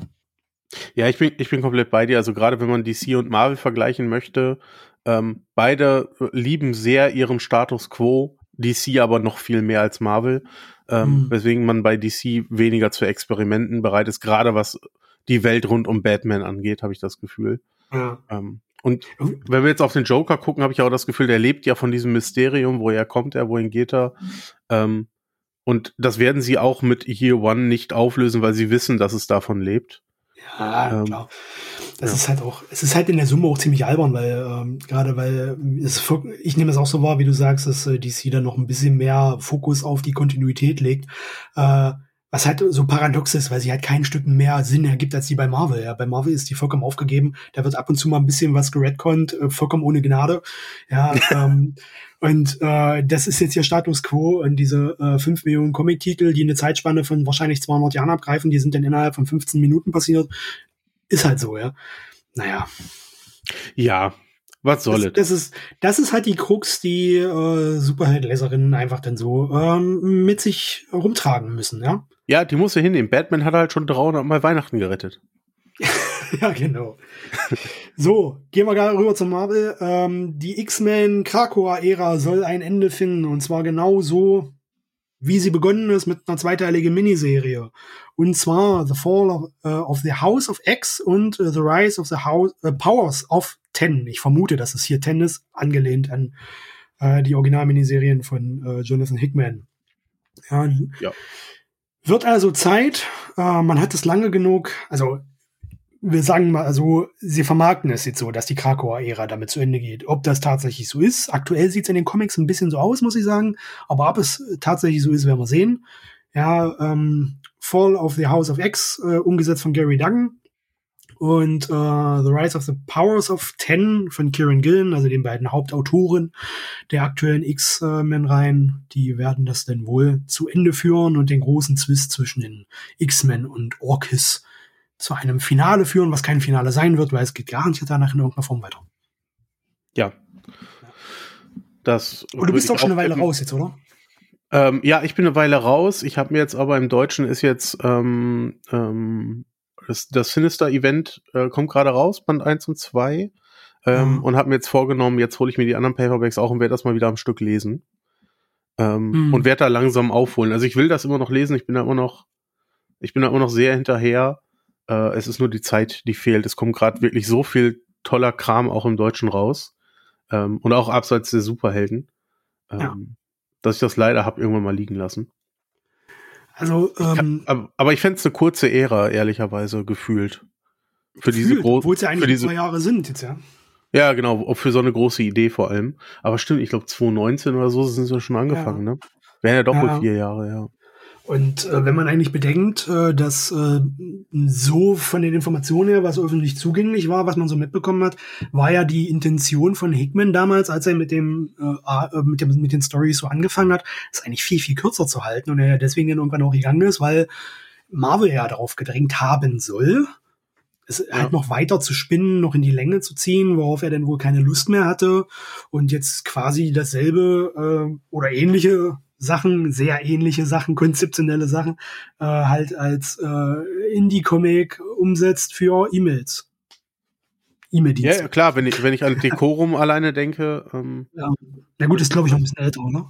Speaker 1: Ja, ich bin, ich bin komplett bei dir. Also gerade wenn man DC und Marvel vergleichen möchte, ähm, beide lieben sehr ihren Status quo, DC aber noch viel mehr als Marvel, ähm, mhm. weswegen man bei DC weniger zu Experimenten bereit ist, gerade was die Welt rund um Batman angeht, habe ich das Gefühl. Ja. Ähm, und wenn wir jetzt auf den Joker gucken, habe ich auch das Gefühl, der lebt ja von diesem Mysterium, woher kommt er, wohin geht er. Ähm, und das werden sie auch mit Year One nicht auflösen, weil sie wissen, dass es davon lebt.
Speaker 2: Ja, ähm, klar. Das ja. ist halt auch, es ist halt in der Summe auch ziemlich albern, weil ähm, gerade weil es, ich nehme es auch so wahr, wie du sagst, dass äh, DC da noch ein bisschen mehr Fokus auf die Kontinuität legt. Äh, was halt so paradox ist, weil sie halt kein Stück mehr Sinn ergibt als die bei Marvel. Ja, bei Marvel ist die vollkommen aufgegeben. Da wird ab und zu mal ein bisschen was geredconnt, äh, vollkommen ohne Gnade. Ja, ähm, und äh, das ist jetzt hier Status Quo und diese äh, 5 Millionen Comic-Titel, die eine Zeitspanne von wahrscheinlich 200 Jahren abgreifen, die sind dann innerhalb von 15 Minuten passiert. Ist halt so, ja. Naja.
Speaker 1: Ja, was soll
Speaker 2: das, das ist das ist halt die Krux, die äh, Superheld-Leserinnen einfach dann so ähm, mit sich rumtragen müssen, ja.
Speaker 1: Ja, die muss ja hinnehmen. Batman hat halt schon 300 Mal Weihnachten gerettet.
Speaker 2: ja, genau. so, gehen wir gerade rüber zum Marvel. Ähm, die X-Men Krakoa-Ära soll ein Ende finden und zwar genau so, wie sie begonnen ist mit einer zweiteiligen Miniserie. Und zwar The Fall of, uh, of the House of X und uh, The Rise of the House, uh, Powers of Ten. Ich vermute, dass es hier Ten ist, angelehnt an die Original-Miniserien von Jonathan Hickman. Ja. ja. Wird also Zeit. man hat es lange genug, also wir sagen mal, also sie vermarkten es jetzt so, dass die Krakauer Ära damit zu Ende geht. Ob das tatsächlich so ist, aktuell sieht es in den Comics ein bisschen so aus, muss ich sagen. Aber ob es tatsächlich so ist, werden wir sehen. Ja, ähm, Fall of the House of X, äh, umgesetzt von Gary Duggan. Und äh, The Rise of the Powers of Ten von Kieran Gillen, also den beiden Hauptautoren der aktuellen X-Men-Reihen, die werden das denn wohl zu Ende führen und den großen Zwist zwischen den X-Men und Orkis zu einem Finale führen, was kein Finale sein wird, weil es geht garantiert danach in irgendeiner Form weiter.
Speaker 1: Ja. Das
Speaker 2: Und du bist doch schon eine Weile raus jetzt, oder?
Speaker 1: Ähm, ja, ich bin eine Weile raus. Ich habe mir jetzt aber im Deutschen ist jetzt ähm, ähm, das, das Sinister-Event äh, kommt gerade raus, Band 1 und 2. Ähm, mhm. Und habe mir jetzt vorgenommen, jetzt hole ich mir die anderen Paperbacks auch und werde das mal wieder am Stück lesen. Ähm, mhm. Und werde da langsam aufholen. Also ich will das immer noch lesen, ich bin da immer noch, ich bin da immer noch sehr hinterher. Äh, es ist nur die Zeit, die fehlt. Es kommt gerade wirklich so viel toller Kram auch im Deutschen raus. Ähm, und auch abseits der Superhelden. Ähm, ja. Dass ich das leider habe irgendwann mal liegen lassen.
Speaker 2: Also, ähm,
Speaker 1: ich kann, aber, ich fände es eine kurze Ära, ehrlicherweise, gefühlt.
Speaker 2: Für gefühlt, diese große. Obwohl es ja eigentlich diese, zwei Jahre sind jetzt, ja.
Speaker 1: Ja, genau, für so eine große Idee vor allem. Aber stimmt, ich glaube 2019 oder so sind sie schon angefangen, ja. ne? Wären ja doch ja. wohl vier Jahre, ja.
Speaker 2: Und äh, wenn man eigentlich bedenkt, äh, dass äh, so von den Informationen her, was öffentlich zugänglich war, was man so mitbekommen hat, war ja die Intention von Hickman damals, als er mit dem, äh, mit, dem mit den Stories so angefangen hat, es eigentlich viel viel kürzer zu halten und er deswegen dann irgendwann auch gegangen ist, weil Marvel ja darauf gedrängt haben soll, es ja. halt noch weiter zu spinnen, noch in die Länge zu ziehen, worauf er dann wohl keine Lust mehr hatte und jetzt quasi dasselbe äh, oder ähnliche Sachen, sehr ähnliche Sachen, konzeptionelle Sachen, äh, halt als äh, Indie-Comic umsetzt für E-Mails.
Speaker 1: E-Mail-Dienste. Ja, klar, wenn ich, wenn ich an Decorum alleine denke. Ähm,
Speaker 2: ja. Na gut, ist glaube ich noch ein bisschen älter, oder?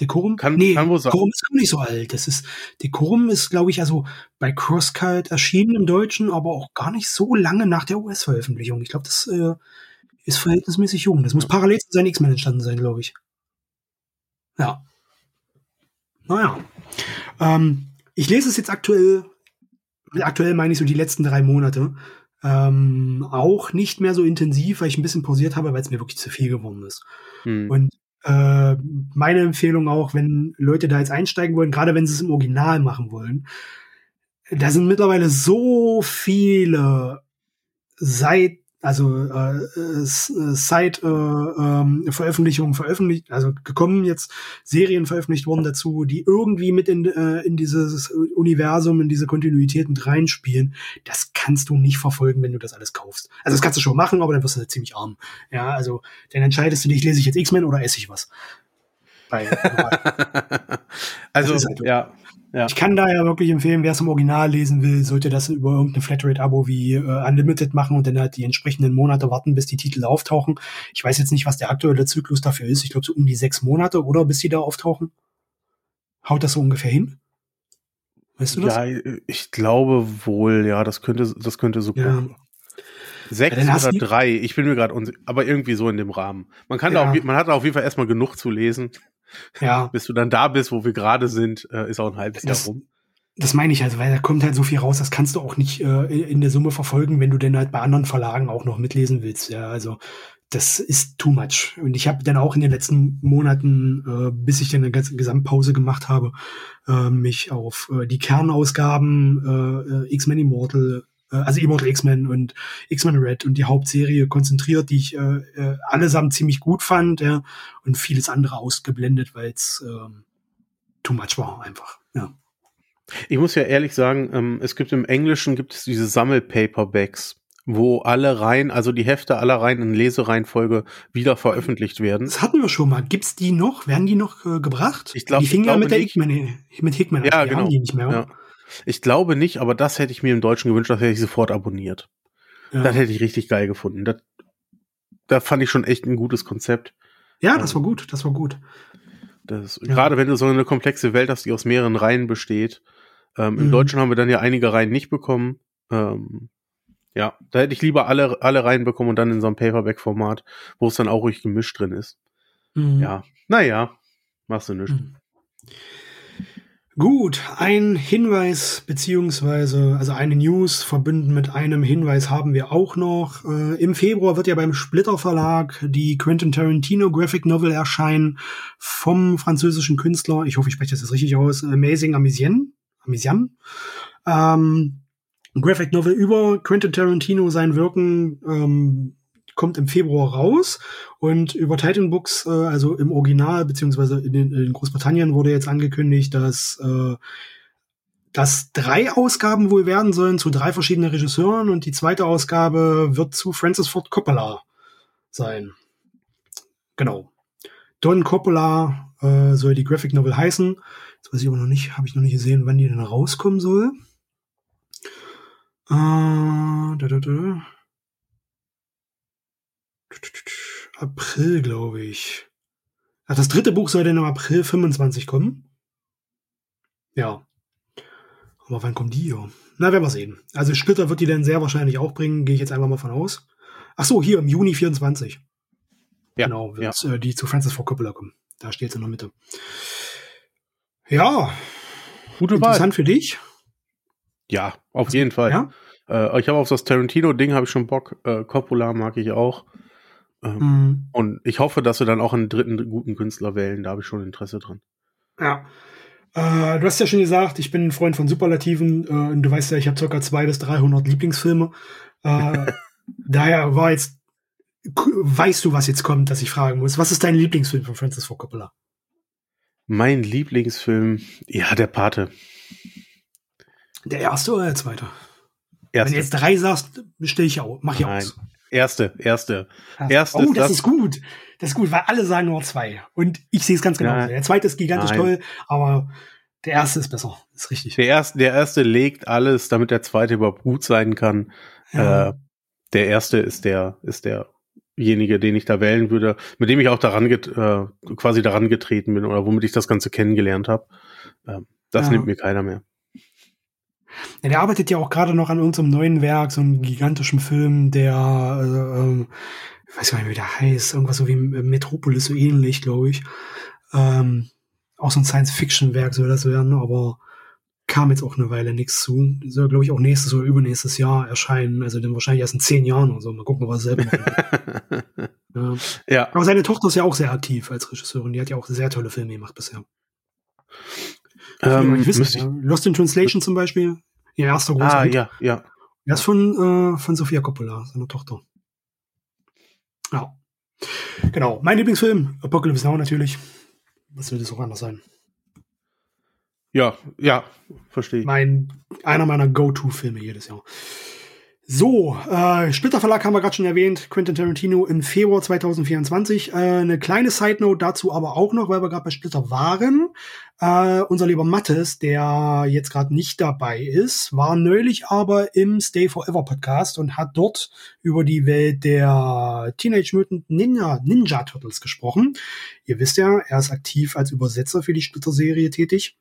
Speaker 2: Decorum?
Speaker 1: Kann, nee, kann wohl sein.
Speaker 2: Decorum ist gar nicht so alt. Das ist, Decorum ist, glaube ich, also bei Crosscut erschienen im Deutschen, aber auch gar nicht so lange nach der US-Veröffentlichung. Ich glaube, das äh, ist verhältnismäßig jung. Das muss parallel zu seinen X-Men entstanden sein, glaube ich. Ja. Naja. Ähm, ich lese es jetzt aktuell, aktuell meine ich so die letzten drei Monate, ähm, auch nicht mehr so intensiv, weil ich ein bisschen pausiert habe, weil es mir wirklich zu viel geworden ist. Hm. Und äh, meine Empfehlung auch, wenn Leute da jetzt einsteigen wollen, gerade wenn sie es im Original machen wollen, da sind mittlerweile so viele Seiten, also äh, seit äh, äh, Veröffentlichungen veröffentlicht, also gekommen jetzt Serien veröffentlicht worden dazu, die irgendwie mit in, äh, in dieses Universum, in diese Kontinuität mit reinspielen. Das kannst du nicht verfolgen, wenn du das alles kaufst. Also das kannst du schon machen, aber dann wirst du ziemlich arm. Ja, also dann entscheidest du dich, lese ich jetzt X-Men oder esse ich was. Bei,
Speaker 1: also, halt ja. Ja.
Speaker 2: Ich kann da ja wirklich empfehlen, wer es im Original lesen will, sollte das über irgendein Flatrate-Abo wie äh, Unlimited machen und dann halt die entsprechenden Monate warten, bis die Titel auftauchen. Ich weiß jetzt nicht, was der aktuelle Zyklus dafür ist. Ich glaube so um die sechs Monate, oder bis die da auftauchen. Haut das so ungefähr hin?
Speaker 1: Weißt du das? Ja, ich glaube wohl, ja, das könnte, das könnte so ja. Sechs ja, oder drei, ich bin mir gerade unsicher, aber irgendwie so in dem Rahmen. Man kann ja. da auch, man hat da auf jeden Fall erstmal genug zu lesen. Ja. Bis du dann da bist, wo wir gerade sind, äh, ist auch ein halbes das, Jahr rum.
Speaker 2: Das meine ich also, weil da kommt halt so viel raus, das kannst du auch nicht äh, in der Summe verfolgen, wenn du denn halt bei anderen Verlagen auch noch mitlesen willst. Ja, also das ist too much. Und ich habe dann auch in den letzten Monaten, äh, bis ich dann eine ganze Gesamtpause gemacht habe, äh, mich auf äh, die Kernausgaben äh, äh X-Men Immortal also Immortal X-Men und X-Men Red und die Hauptserie konzentriert, die ich äh, äh, allesamt ziemlich gut fand, ja, und vieles andere ausgeblendet, weil es äh, too much war einfach, ja.
Speaker 1: Ich muss ja ehrlich sagen, ähm, es gibt im Englischen gibt es diese Sammelpaperbacks, wo alle Reihen, also die Hefte aller Reihen in Lesereihenfolge wieder veröffentlicht werden.
Speaker 2: Das hatten wir schon mal. Gibt's die noch? Werden die noch äh, gebracht?
Speaker 1: Ich glaube,
Speaker 2: die fingen
Speaker 1: ja
Speaker 2: mit der Hickman, mit Hickman.
Speaker 1: Ja, genau. Haben die nicht mehr. Ja. Ich glaube nicht, aber das hätte ich mir im Deutschen gewünscht, das hätte ich sofort abonniert. Ja. Das hätte ich richtig geil gefunden. Das, da fand ich schon echt ein gutes Konzept.
Speaker 2: Ja, das war gut, das war gut.
Speaker 1: Das, ja. Gerade wenn du so eine komplexe Welt hast, die aus mehreren Reihen besteht. Ähm, mhm. Im Deutschen haben wir dann ja einige Reihen nicht bekommen. Ähm, ja, da hätte ich lieber alle, alle Reihen bekommen und dann in so einem Paperback-Format, wo es dann auch ruhig gemischt drin ist. Mhm. Ja, naja, machst du nichts. Mhm.
Speaker 2: Gut, ein Hinweis beziehungsweise also eine News verbunden mit einem Hinweis haben wir auch noch. Äh, Im Februar wird ja beim Splitter Verlag die Quentin Tarantino Graphic Novel erscheinen vom französischen Künstler, ich hoffe, ich spreche das jetzt richtig aus, Amazing Amisian. Amisian. Ähm, Graphic Novel über Quentin Tarantino, sein Wirken, ähm, kommt im Februar raus und über Titan Books, äh, also im Original beziehungsweise in, in Großbritannien wurde jetzt angekündigt, dass äh, dass drei Ausgaben wohl werden sollen zu drei verschiedenen Regisseuren und die zweite Ausgabe wird zu Francis Ford Coppola sein. Genau. Don Coppola äh, soll die Graphic Novel heißen. Jetzt weiß ich aber noch nicht, habe ich noch nicht gesehen, wann die denn rauskommen soll. Äh, da, da, da. April, glaube ich. Ach, das dritte Buch soll dann im April 25 kommen. Ja. Aber wann kommen die hier? Na, werden wir sehen. Also Splitter wird die dann sehr wahrscheinlich auch bringen, gehe ich jetzt einfach mal von aus. Ach so, hier im Juni 24. Ja, genau, wird ja. Äh, die zu Francis Ford Coppola kommen. Da steht sie in der Mitte. Ja. Gute Interessant Wahl. für dich.
Speaker 1: Ja, auf jeden Fall. Ja? Äh, ich habe auf das Tarantino-Ding habe ich schon Bock. Äh, Coppola mag ich auch. Ähm, mhm. Und ich hoffe, dass wir dann auch einen dritten guten Künstler wählen. Da habe ich schon Interesse dran.
Speaker 2: Ja. Äh, du hast ja schon gesagt, ich bin ein Freund von Superlativen. Äh, und du weißt ja, ich habe ca. 200 bis 300 Lieblingsfilme. Äh, daher war jetzt, weißt du, was jetzt kommt, dass ich fragen muss. Was ist dein Lieblingsfilm von Francis Ford Coppola?
Speaker 1: Mein Lieblingsfilm, ja, der Pate.
Speaker 2: Der erste oder der zweite? Erste. Wenn du jetzt drei sagst, stelle ich auch, mach ich Nein. aus.
Speaker 1: Erste, erste.
Speaker 2: erste oh, das, das, ist gut. Das ist gut, weil alle sagen nur zwei. Und ich sehe es ganz genau. Der zweite ist gigantisch Nein. toll, aber der erste ist besser. Ist richtig.
Speaker 1: Der erste, der erste legt alles, damit der zweite überhaupt gut sein kann. Ja. Äh, der erste ist der, ist derjenige, den ich da wählen würde, mit dem ich auch daran get, äh, quasi daran getreten bin oder womit ich das Ganze kennengelernt habe. Äh, das ja. nimmt mir keiner mehr.
Speaker 2: Ja, der arbeitet ja auch gerade noch an unserem neuen Werk, so einem gigantischen Film, der, äh, ähm, ich weiß gar nicht, wie der heißt, irgendwas so wie Metropolis, so ähnlich, glaube ich. Ähm, auch so ein Science-Fiction-Werk soll das werden, aber kam jetzt auch eine Weile nichts zu. Soll, glaube ich, auch nächstes oder übernächstes Jahr erscheinen. Also dann wahrscheinlich erst in zehn Jahren oder so. Mal gucken, was er selber ja. ja. Aber seine Tochter ist ja auch sehr aktiv als Regisseurin. Die hat ja auch sehr tolle Filme gemacht bisher. Ähm, wissen, ja. Lost in Translation zum Beispiel. Ihr erster großer
Speaker 1: Ah, Hit. ja, ja.
Speaker 2: Er ist von, äh, von Sofia Coppola, seiner Tochter. Ja. Genau. Mein Lieblingsfilm, Apocalypse Now natürlich. Was würde es auch anders sein?
Speaker 1: Ja, ja, verstehe ich.
Speaker 2: Mein, einer meiner Go-To-Filme jedes Jahr. So, äh, Splitter Verlag haben wir gerade schon erwähnt, Quentin Tarantino im Februar 2024. Äh, eine kleine Side Note dazu aber auch noch, weil wir gerade bei Splitter waren. Äh, unser lieber Mattes, der jetzt gerade nicht dabei ist, war neulich aber im Stay Forever Podcast und hat dort über die Welt der Teenage Mutant Ninja, Ninja Turtles gesprochen. Ihr wisst ja, er ist aktiv als Übersetzer für die Splitter-Serie tätig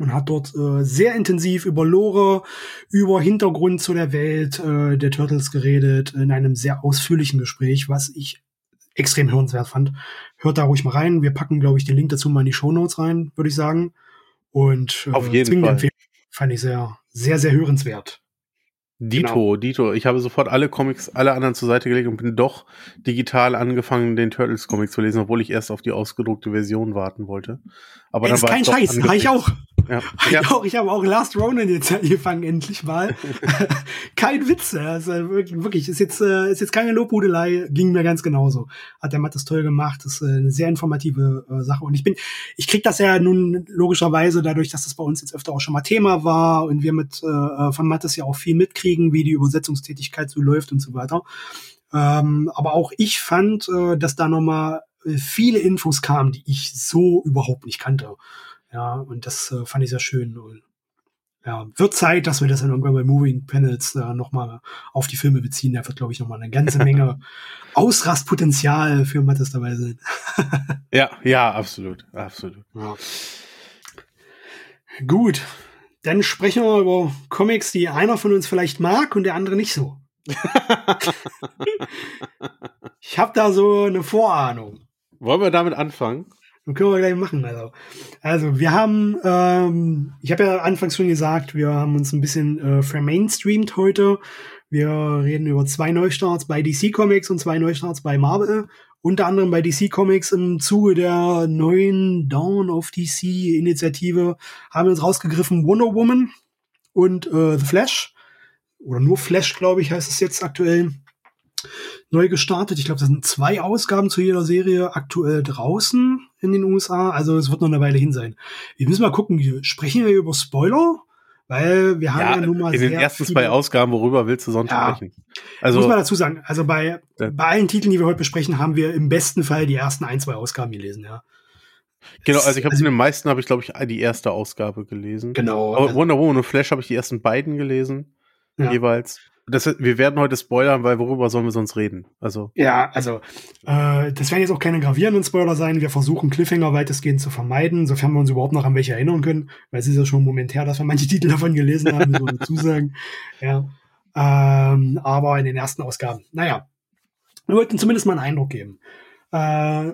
Speaker 2: und hat dort äh, sehr intensiv über Lore, über Hintergrund zu der Welt äh, der Turtles geredet, in einem sehr ausführlichen Gespräch, was ich extrem hörenswert fand. Hört da ruhig mal rein. Wir packen, glaube ich, den Link dazu mal in die Show Notes rein, würde ich sagen. Und
Speaker 1: äh, auf jeden Fall.
Speaker 2: fand ich sehr, sehr, sehr hörenswert.
Speaker 1: Dito, genau. Dito. Ich habe sofort alle Comics, alle anderen zur Seite gelegt und bin doch digital angefangen, den Turtles Comic zu lesen, obwohl ich erst auf die ausgedruckte Version warten wollte.
Speaker 2: Aber Ey, dann war kein Scheiß, habe ich auch. Ja. ja. Ich, auch, ich habe auch Last Ronin jetzt angefangen, endlich mal. kein Witz, also wirklich, ist jetzt, äh, ist jetzt keine Lobhudelei, ging mir ganz genauso. Hat der Mattes toll gemacht, ist äh, eine sehr informative äh, Sache. Und ich bin, ich krieg das ja nun logischerweise dadurch, dass das bei uns jetzt öfter auch schon mal Thema war und wir mit äh, von Mattes ja auch viel mitkriegen, wie die Übersetzungstätigkeit so läuft und so weiter. Ähm, aber auch ich fand, äh, dass da nochmal viele Infos kamen, die ich so überhaupt nicht kannte. Ja, und das äh, fand ich sehr schön. Und, ja, wird Zeit, dass wir das dann irgendwann bei Moving Panels äh, nochmal auf die Filme beziehen. Da wird, glaube ich, nochmal eine ganze Menge Ausrastpotenzial für Mattes dabei sein.
Speaker 1: ja, ja, absolut, absolut. Ja.
Speaker 2: Gut, dann sprechen wir über Comics, die einer von uns vielleicht mag und der andere nicht so. ich habe da so eine Vorahnung.
Speaker 1: Wollen wir damit anfangen?
Speaker 2: Dann können wir gleich machen. Also, also wir haben, ähm, ich habe ja anfangs schon gesagt, wir haben uns ein bisschen äh, vermainstreamt heute. Wir reden über zwei Neustarts bei DC Comics und zwei Neustarts bei Marvel. Unter anderem bei DC Comics im Zuge der neuen Dawn of DC Initiative haben wir uns rausgegriffen Wonder Woman und äh, The Flash. Oder nur Flash, glaube ich, heißt es jetzt aktuell neu gestartet. Ich glaube, das sind zwei Ausgaben zu jeder Serie aktuell draußen in den USA. Also es wird noch eine Weile hin sein. Wir müssen mal gucken, sprechen wir über Spoiler? Weil wir haben ja, ja nun mal.
Speaker 1: In den ersten zwei Ausgaben, worüber willst du sonst ja, sprechen?
Speaker 2: Also, muss man dazu sagen, also bei, bei allen Titeln, die wir heute besprechen, haben wir im besten Fall die ersten ein, zwei Ausgaben gelesen, ja.
Speaker 1: Genau, also ich habe also, in den meisten habe ich, glaube ich, die erste Ausgabe gelesen.
Speaker 2: Genau.
Speaker 1: Aber Wonder Woman und Flash habe ich die ersten beiden gelesen. Ja. Jeweils das, wir werden heute spoilern, weil worüber sollen wir sonst reden? Also.
Speaker 2: Ja, also, äh, das werden jetzt auch keine gravierenden Spoiler sein. Wir versuchen Cliffhanger weitestgehend zu vermeiden, sofern wir uns überhaupt noch an welche erinnern können, weil es ist ja schon momentär, dass wir manche Titel davon gelesen haben, so dazu sagen. Ja. Ähm, aber in den ersten Ausgaben. Naja. Wir wollten zumindest mal einen Eindruck geben. Äh,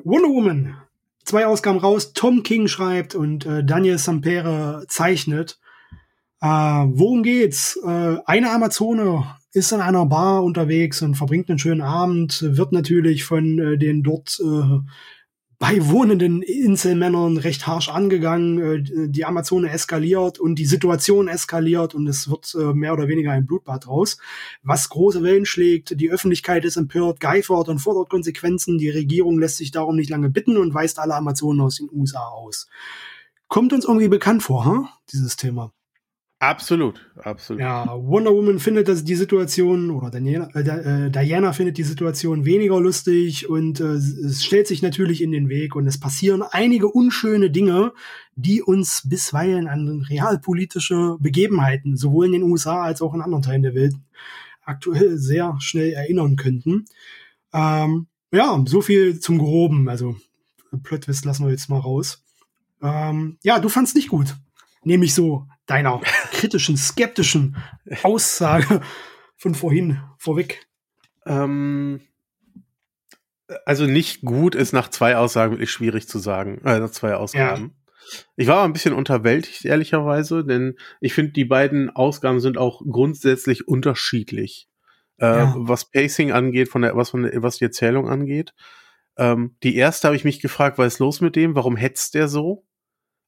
Speaker 2: Wonder Woman. Zwei Ausgaben raus. Tom King schreibt und äh, Daniel Sampere zeichnet. Äh, worum geht's? Äh, eine Amazone ist in einer Bar unterwegs und verbringt einen schönen Abend, wird natürlich von äh, den dort äh, beiwohnenden Inselmännern recht harsch angegangen. Äh, die Amazone eskaliert und die Situation eskaliert und es wird äh, mehr oder weniger ein Blutbad raus, was große Wellen schlägt. Die Öffentlichkeit ist empört, geifert und fordert Konsequenzen. Die Regierung lässt sich darum nicht lange bitten und weist alle Amazonen aus den USA aus. Kommt uns irgendwie bekannt vor, huh? dieses Thema.
Speaker 1: Absolut, absolut.
Speaker 2: Ja, Wonder Woman findet dass die Situation, oder Diana, äh, äh, Diana findet die Situation weniger lustig und äh, es stellt sich natürlich in den Weg und es passieren einige unschöne Dinge, die uns bisweilen an realpolitische Begebenheiten, sowohl in den USA als auch in anderen Teilen der Welt, aktuell sehr schnell erinnern könnten. Ähm, ja, so viel zum Groben. Also, Plotwist lassen wir jetzt mal raus. Ähm, ja, du fandst nicht gut. Nehme ich so deiner kritischen, skeptischen Aussage von vorhin vorweg?
Speaker 1: Ähm, also nicht gut ist nach zwei Aussagen wirklich schwierig zu sagen, äh, nach zwei Ausgaben. Ja. Ich war ein bisschen unterwältigt, ehrlicherweise, denn ich finde, die beiden Ausgaben sind auch grundsätzlich unterschiedlich. Äh, ja. Was Pacing angeht, von der, was, von der, was die Erzählung angeht. Ähm, die erste habe ich mich gefragt, was ist los mit dem? Warum hetzt der so?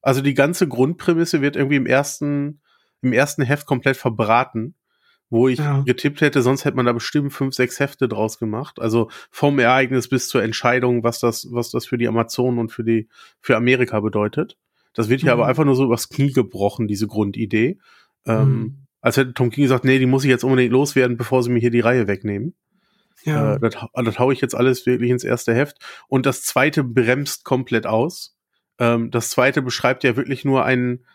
Speaker 1: Also die ganze Grundprämisse wird irgendwie im ersten, im ersten Heft komplett verbraten, wo ich ja. getippt hätte, sonst hätte man da bestimmt fünf, sechs Hefte draus gemacht. Also vom Ereignis bis zur Entscheidung, was das, was das für die Amazonen und für die, für Amerika bedeutet. Das wird hier mhm. aber einfach nur so übers Knie gebrochen, diese Grundidee. Ähm, mhm. Als hätte Tom King gesagt, nee, die muss ich jetzt unbedingt loswerden, bevor sie mir hier die Reihe wegnehmen. Ja. Äh, das, das hau ich jetzt alles wirklich ins erste Heft. Und das zweite bremst komplett aus. Ähm, das zweite beschreibt ja wirklich nur einen,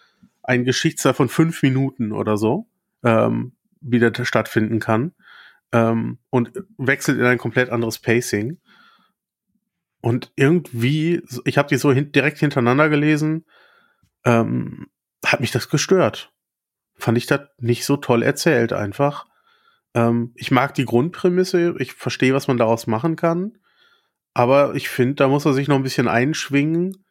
Speaker 1: einen Geschichtsteil von fünf Minuten oder so, ähm, wie das stattfinden kann. Ähm, und wechselt in ein komplett anderes Pacing. Und irgendwie, ich habe die so hin direkt hintereinander gelesen, ähm, hat mich das gestört. Fand ich das nicht so toll erzählt einfach. Ähm, ich mag die Grundprämisse, ich verstehe, was man daraus machen kann, aber ich finde, da muss er sich noch ein bisschen einschwingen,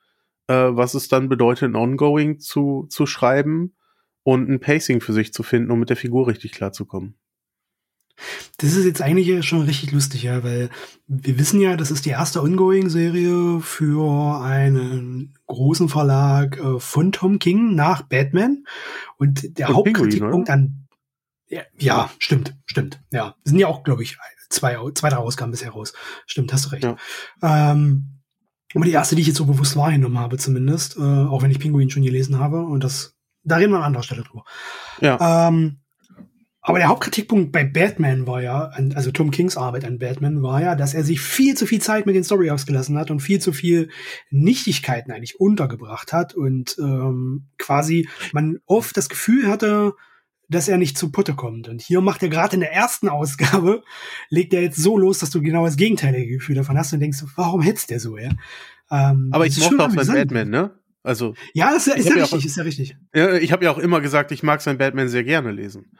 Speaker 1: äh, was es dann bedeutet, ein Ongoing zu, zu schreiben und ein Pacing für sich zu finden, um mit der Figur richtig klarzukommen.
Speaker 2: Das ist jetzt eigentlich schon richtig lustig, ja, weil wir wissen ja, das ist die erste Ongoing-Serie für einen großen Verlag äh, von Tom King nach Batman. Und der und Hauptkritikpunkt an ja, ja, stimmt, stimmt. Ja, sind ja auch, glaube ich, zwei, zwei, drei Ausgaben bisher raus. Stimmt, hast du recht. Ja. Ähm, aber die erste, die ich jetzt so bewusst wahrgenommen habe, zumindest, äh, auch wenn ich Pinguin schon gelesen habe, und das, da reden wir an anderer Stelle drüber. Ja. Ähm, aber der Hauptkritikpunkt bei Batman war ja, also Tom Kings Arbeit an Batman war ja, dass er sich viel zu viel Zeit mit den Story ausgelassen hat und viel zu viel Nichtigkeiten eigentlich untergebracht hat und ähm, quasi man oft das Gefühl hatte, dass er nicht zu Putte kommt. Und hier macht er gerade in der ersten Ausgabe, legt er jetzt so los, dass du genau das gegenteilige Gefühl davon hast und denkst, warum hetzt der so, ja?
Speaker 1: Ähm, Aber ich mochte auch sein Batman, ne? Also.
Speaker 2: Ja, ist, ist ja richtig, auch, ist ja richtig.
Speaker 1: Ja, ich habe ja auch immer gesagt, ich mag sein Batman sehr gerne lesen.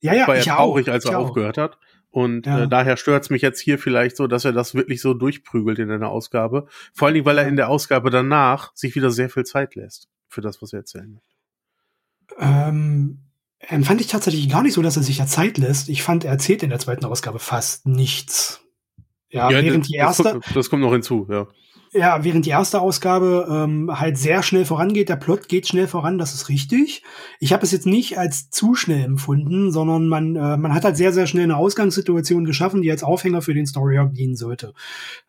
Speaker 1: Ja, ja, war ja traurig, auch, als er aufgehört hat. Und ja. äh, daher stört es mich jetzt hier vielleicht so, dass er das wirklich so durchprügelt in einer Ausgabe. Vor allen Dingen, weil er in der Ausgabe danach sich wieder sehr viel Zeit lässt für das, was er erzählen möchte.
Speaker 2: Ähm, empfand ich tatsächlich gar nicht so, dass er sich ja Zeit lässt. Ich fand, er erzählt in der zweiten Ausgabe fast nichts.
Speaker 1: Ja, ja während das, die erste. Das kommt, das kommt noch hinzu, ja.
Speaker 2: Ja, während die erste Ausgabe ähm, halt sehr schnell vorangeht, der Plot geht schnell voran, das ist richtig. Ich habe es jetzt nicht als zu schnell empfunden, sondern man, äh, man hat halt sehr, sehr schnell eine Ausgangssituation geschaffen, die als Aufhänger für den Story Arc dienen sollte.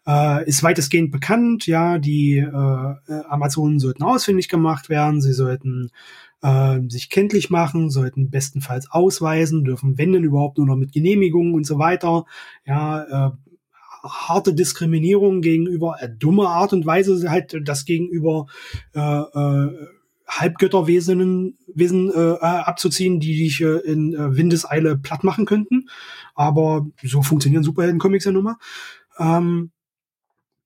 Speaker 2: Äh, ist weitestgehend bekannt, ja, die äh, äh Amazonen sollten ausfindig gemacht werden, sie sollten äh, sich kenntlich machen, sollten bestenfalls ausweisen, dürfen wenn denn überhaupt nur noch mit Genehmigungen und so weiter. Ja, äh, harte Diskriminierung gegenüber, äh, dumme Art und Weise halt das gegenüber äh, äh, Halbgötterwesen Wesen, äh, abzuziehen, die dich äh, in äh, Windeseile platt machen könnten. Aber so funktionieren Superhelden-Comics ja nun mal. Ähm,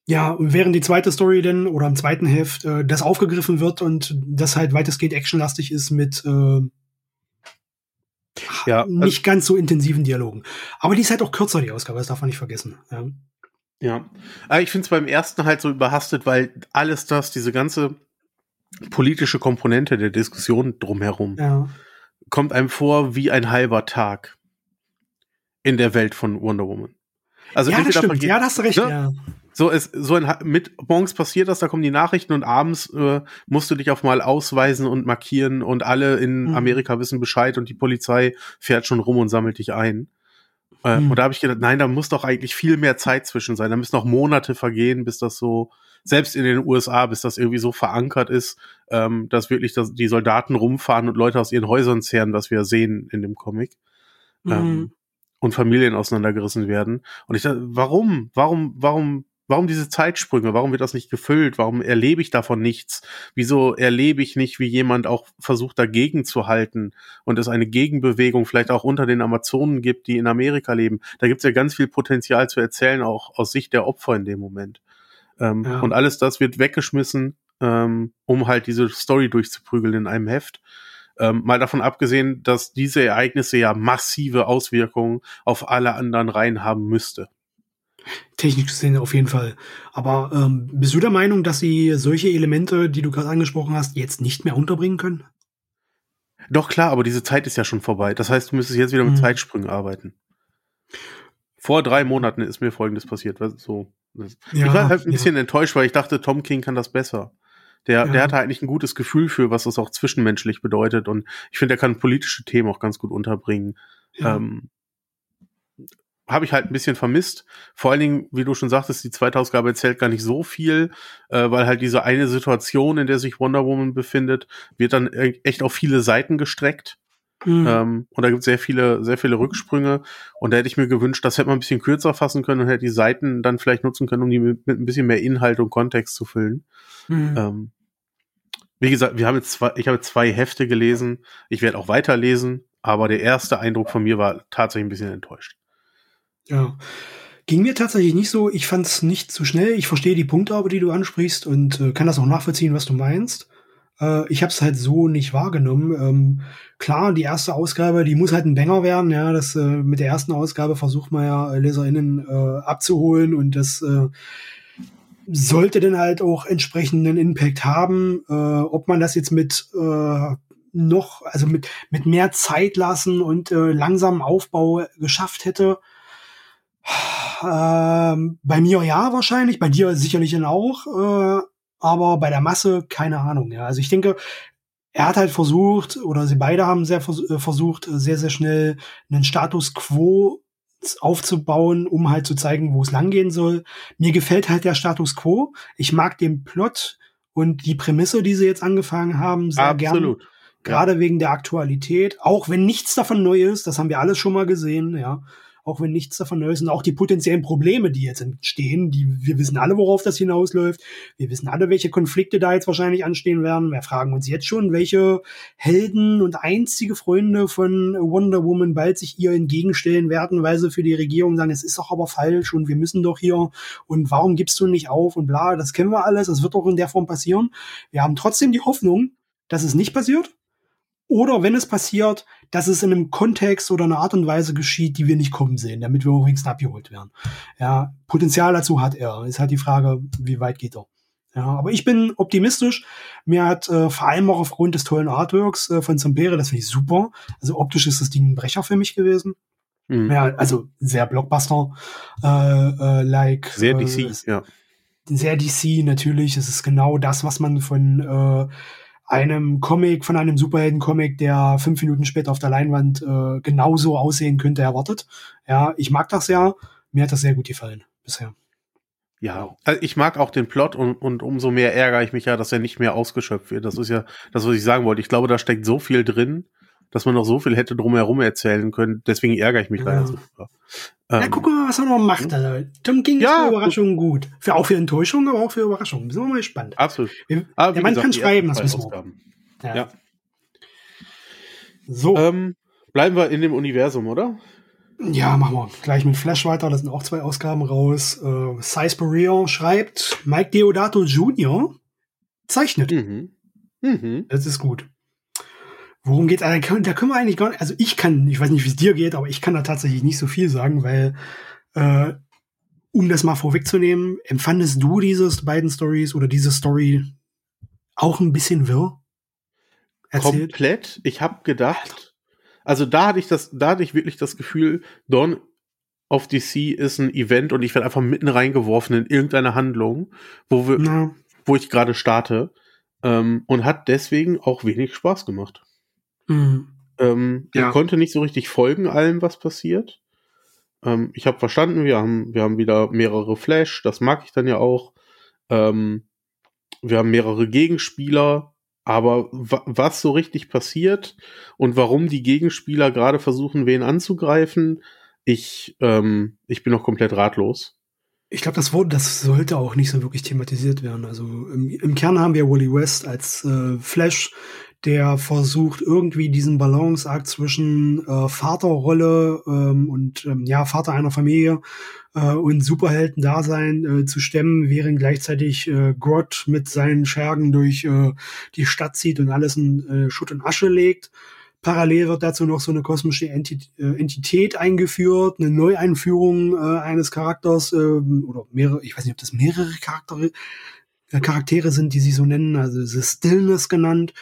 Speaker 2: ja, während die zweite Story denn oder im zweiten Heft äh, das aufgegriffen wird und das halt weitestgehend actionlastig ist mit äh, ja, also nicht ganz so intensiven Dialogen. Aber die ist halt auch kürzer, die Ausgabe, das darf man nicht vergessen. Ja.
Speaker 1: Ja, aber ich finde es beim ersten halt so überhastet, weil alles das, diese ganze politische Komponente der Diskussion drumherum, ja. kommt einem vor wie ein halber Tag in der Welt von Wonder Woman.
Speaker 2: Also ja, das stimmt. ja, da hast du recht. Ne? Ja.
Speaker 1: So ist so ein mit morgens passiert das, da kommen die Nachrichten und abends äh, musst du dich auf mal ausweisen und markieren und alle in mhm. Amerika wissen Bescheid und die Polizei fährt schon rum und sammelt dich ein. Äh, mhm. Und da habe ich gedacht, nein, da muss doch eigentlich viel mehr Zeit zwischen sein. Da müssen noch Monate vergehen, bis das so selbst in den USA, bis das irgendwie so verankert ist, ähm, dass wirklich das, die Soldaten rumfahren und Leute aus ihren Häusern zehren, was wir sehen in dem Comic. Mhm. Ähm, und Familien auseinandergerissen werden. Und ich dachte, warum? Warum, warum Warum diese Zeitsprünge? Warum wird das nicht gefüllt? Warum erlebe ich davon nichts? Wieso erlebe ich nicht, wie jemand auch versucht, dagegen zu halten und es eine Gegenbewegung vielleicht auch unter den Amazonen gibt, die in Amerika leben? Da gibt es ja ganz viel Potenzial zu erzählen, auch aus Sicht der Opfer in dem Moment. Ähm, ja. Und alles das wird weggeschmissen, ähm, um halt diese Story durchzuprügeln in einem Heft. Ähm, mal davon abgesehen, dass diese Ereignisse ja massive Auswirkungen auf alle anderen Reihen haben müsste.
Speaker 2: Technisch gesehen auf jeden Fall. Aber ähm, bist du der Meinung, dass sie solche Elemente, die du gerade angesprochen hast, jetzt nicht mehr unterbringen können?
Speaker 1: Doch klar, aber diese Zeit ist ja schon vorbei. Das heißt, du müsstest jetzt wieder mit hm. Zeitsprüngen arbeiten. Vor drei Monaten ist mir Folgendes passiert. So, ja, ich war halt ein bisschen ja. enttäuscht, weil ich dachte, Tom King kann das besser. Der, ja. der hatte eigentlich ein gutes Gefühl für, was das auch zwischenmenschlich bedeutet. Und ich finde, er kann politische Themen auch ganz gut unterbringen. Ja. Ähm, habe ich halt ein bisschen vermisst. Vor allen Dingen, wie du schon sagtest, die zweite Ausgabe erzählt gar nicht so viel, äh, weil halt diese eine Situation, in der sich Wonder Woman befindet, wird dann e-, echt auf viele Seiten gestreckt. Mhm. Ähm, und da gibt es sehr viele, sehr viele Rücksprünge. Und da hätte ich mir gewünscht, das hätte man ein bisschen kürzer fassen können und hätte die Seiten dann vielleicht nutzen können, um die mit, mit ein bisschen mehr Inhalt und Kontext zu füllen. Mhm. Ähm, wie gesagt, wir haben jetzt zwei, ich habe zwei Hefte gelesen. Ich werde auch weiterlesen, aber der erste Eindruck von mir war tatsächlich ein bisschen enttäuscht.
Speaker 2: Ja. Ging mir tatsächlich nicht so. Ich fand es nicht zu schnell. Ich verstehe die Punkte aber, die du ansprichst und äh, kann das auch nachvollziehen, was du meinst. Äh, ich habe es halt so nicht wahrgenommen. Ähm, klar, die erste Ausgabe, die muss halt ein Banger werden. Ja, das äh, mit der ersten Ausgabe versucht man ja LeserInnen äh, abzuholen und das äh, sollte dann halt auch entsprechenden Impact haben. Äh, ob man das jetzt mit äh, noch, also mit, mit mehr Zeit lassen und äh, langsamen Aufbau geschafft hätte. Ähm, bei mir ja wahrscheinlich, bei dir sicherlich dann auch. Äh, aber bei der Masse keine Ahnung. Ja, also ich denke, er hat halt versucht, oder sie beide haben sehr vers äh, versucht, sehr, sehr schnell einen Status quo aufzubauen, um halt zu zeigen, wo es langgehen soll. Mir gefällt halt der Status quo. Ich mag den Plot und die Prämisse, die sie jetzt angefangen haben, sehr Absolut. gern. Gerade ja. wegen der Aktualität. Auch wenn nichts davon neu ist, das haben wir alles schon mal gesehen, ja auch wenn nichts davon neu ist und auch die potenziellen Probleme, die jetzt entstehen, die wir wissen alle, worauf das hinausläuft. Wir wissen alle, welche Konflikte da jetzt wahrscheinlich anstehen werden. Wir fragen uns jetzt schon, welche Helden und einzige Freunde von Wonder Woman bald sich ihr entgegenstellen werden, weil sie für die Regierung sagen, es ist doch aber falsch und wir müssen doch hier und warum gibst du nicht auf und bla, das kennen wir alles, das wird doch in der Form passieren. Wir haben trotzdem die Hoffnung, dass es nicht passiert oder wenn es passiert, dass es in einem Kontext oder einer Art und Weise geschieht, die wir nicht kommen sehen, damit wir auch wenigstens abgeholt werden. Ja, Potenzial dazu hat er. Ist halt die Frage, wie weit geht er. Ja, aber ich bin optimistisch. Mir hat äh, vor allem auch aufgrund des tollen Artworks äh, von Zampere, das finde ich super. Also optisch ist das Ding ein Brecher für mich gewesen. Mhm. Ja, also sehr Blockbuster, äh, äh, like.
Speaker 1: Sehr DC, äh, ja.
Speaker 2: Sehr DC, natürlich. Es ist genau das, was man von äh, einem Comic, von einem Superhelden-Comic, der fünf Minuten später auf der Leinwand äh, genauso aussehen könnte, erwartet. Ja, ich mag das ja. Mir hat das sehr gut gefallen bisher.
Speaker 1: Ja, also ich mag auch den Plot und, und umso mehr ärgere ich mich ja, dass er nicht mehr ausgeschöpft wird. Das ist ja das, was ich sagen wollte. Ich glaube, da steckt so viel drin, dass man noch so viel hätte drumherum erzählen können. Deswegen ärgere ich mich ja. da jetzt.
Speaker 2: Ähm, ja, guck mal, was er noch macht. Also, Tom ging ja, für Überraschungen gut. Für, auch für Enttäuschungen, aber auch für Überraschungen. Sind wir mal gespannt.
Speaker 1: Absolut.
Speaker 2: Aber der Mann gesagt, kann schreiben, das wissen wir.
Speaker 1: Ja. ja. So. Ähm, bleiben wir in dem Universum, oder?
Speaker 2: Ja, machen wir. Gleich mit Flash weiter. Da sind auch zwei Ausgaben raus. Äh, Size Pereira schreibt, Mike Deodato Jr. zeichnet. Mhm. Mhm. Das ist gut. Worum geht's? Da können, da können wir eigentlich gar nicht, also ich kann, ich weiß nicht, wie es dir geht, aber ich kann da tatsächlich nicht so viel sagen, weil, äh, um das mal vorwegzunehmen, empfandest du diese beiden Stories oder diese Story auch ein bisschen wirr?
Speaker 1: Erzählt? Komplett. Ich habe gedacht, also da hatte ich das, da hatte ich wirklich das Gefühl, Dawn of DC ist ein Event und ich werde einfach mitten reingeworfen in irgendeine Handlung, wo wir, Na. wo ich gerade starte, ähm, und hat deswegen auch wenig Spaß gemacht. Mhm. Ähm, ja. Ich konnte nicht so richtig folgen allem, was passiert. Ähm, ich habe verstanden, wir haben, wir haben wieder mehrere Flash, das mag ich dann ja auch. Ähm, wir haben mehrere Gegenspieler, aber was so richtig passiert und warum die Gegenspieler gerade versuchen, wen anzugreifen, ich, ähm, ich bin noch komplett ratlos.
Speaker 2: Ich glaube, das, das sollte auch nicht so wirklich thematisiert werden. Also im, im Kern haben wir Wally West als äh, Flash, der versucht irgendwie diesen Balanceakt zwischen äh, Vaterrolle ähm, und ähm, ja Vater einer Familie äh, und Superhelden-Dasein äh, zu stemmen, während gleichzeitig äh, Grott mit seinen Schergen durch äh, die Stadt zieht und alles in äh, Schutt und Asche legt. Parallel wird dazu noch so eine kosmische Entität, äh, eingeführt, eine Neueinführung äh, eines Charakters äh, oder mehrere, ich weiß nicht, ob das mehrere Charaktere, Charaktere sind, die sie so nennen, also The Stillness genannt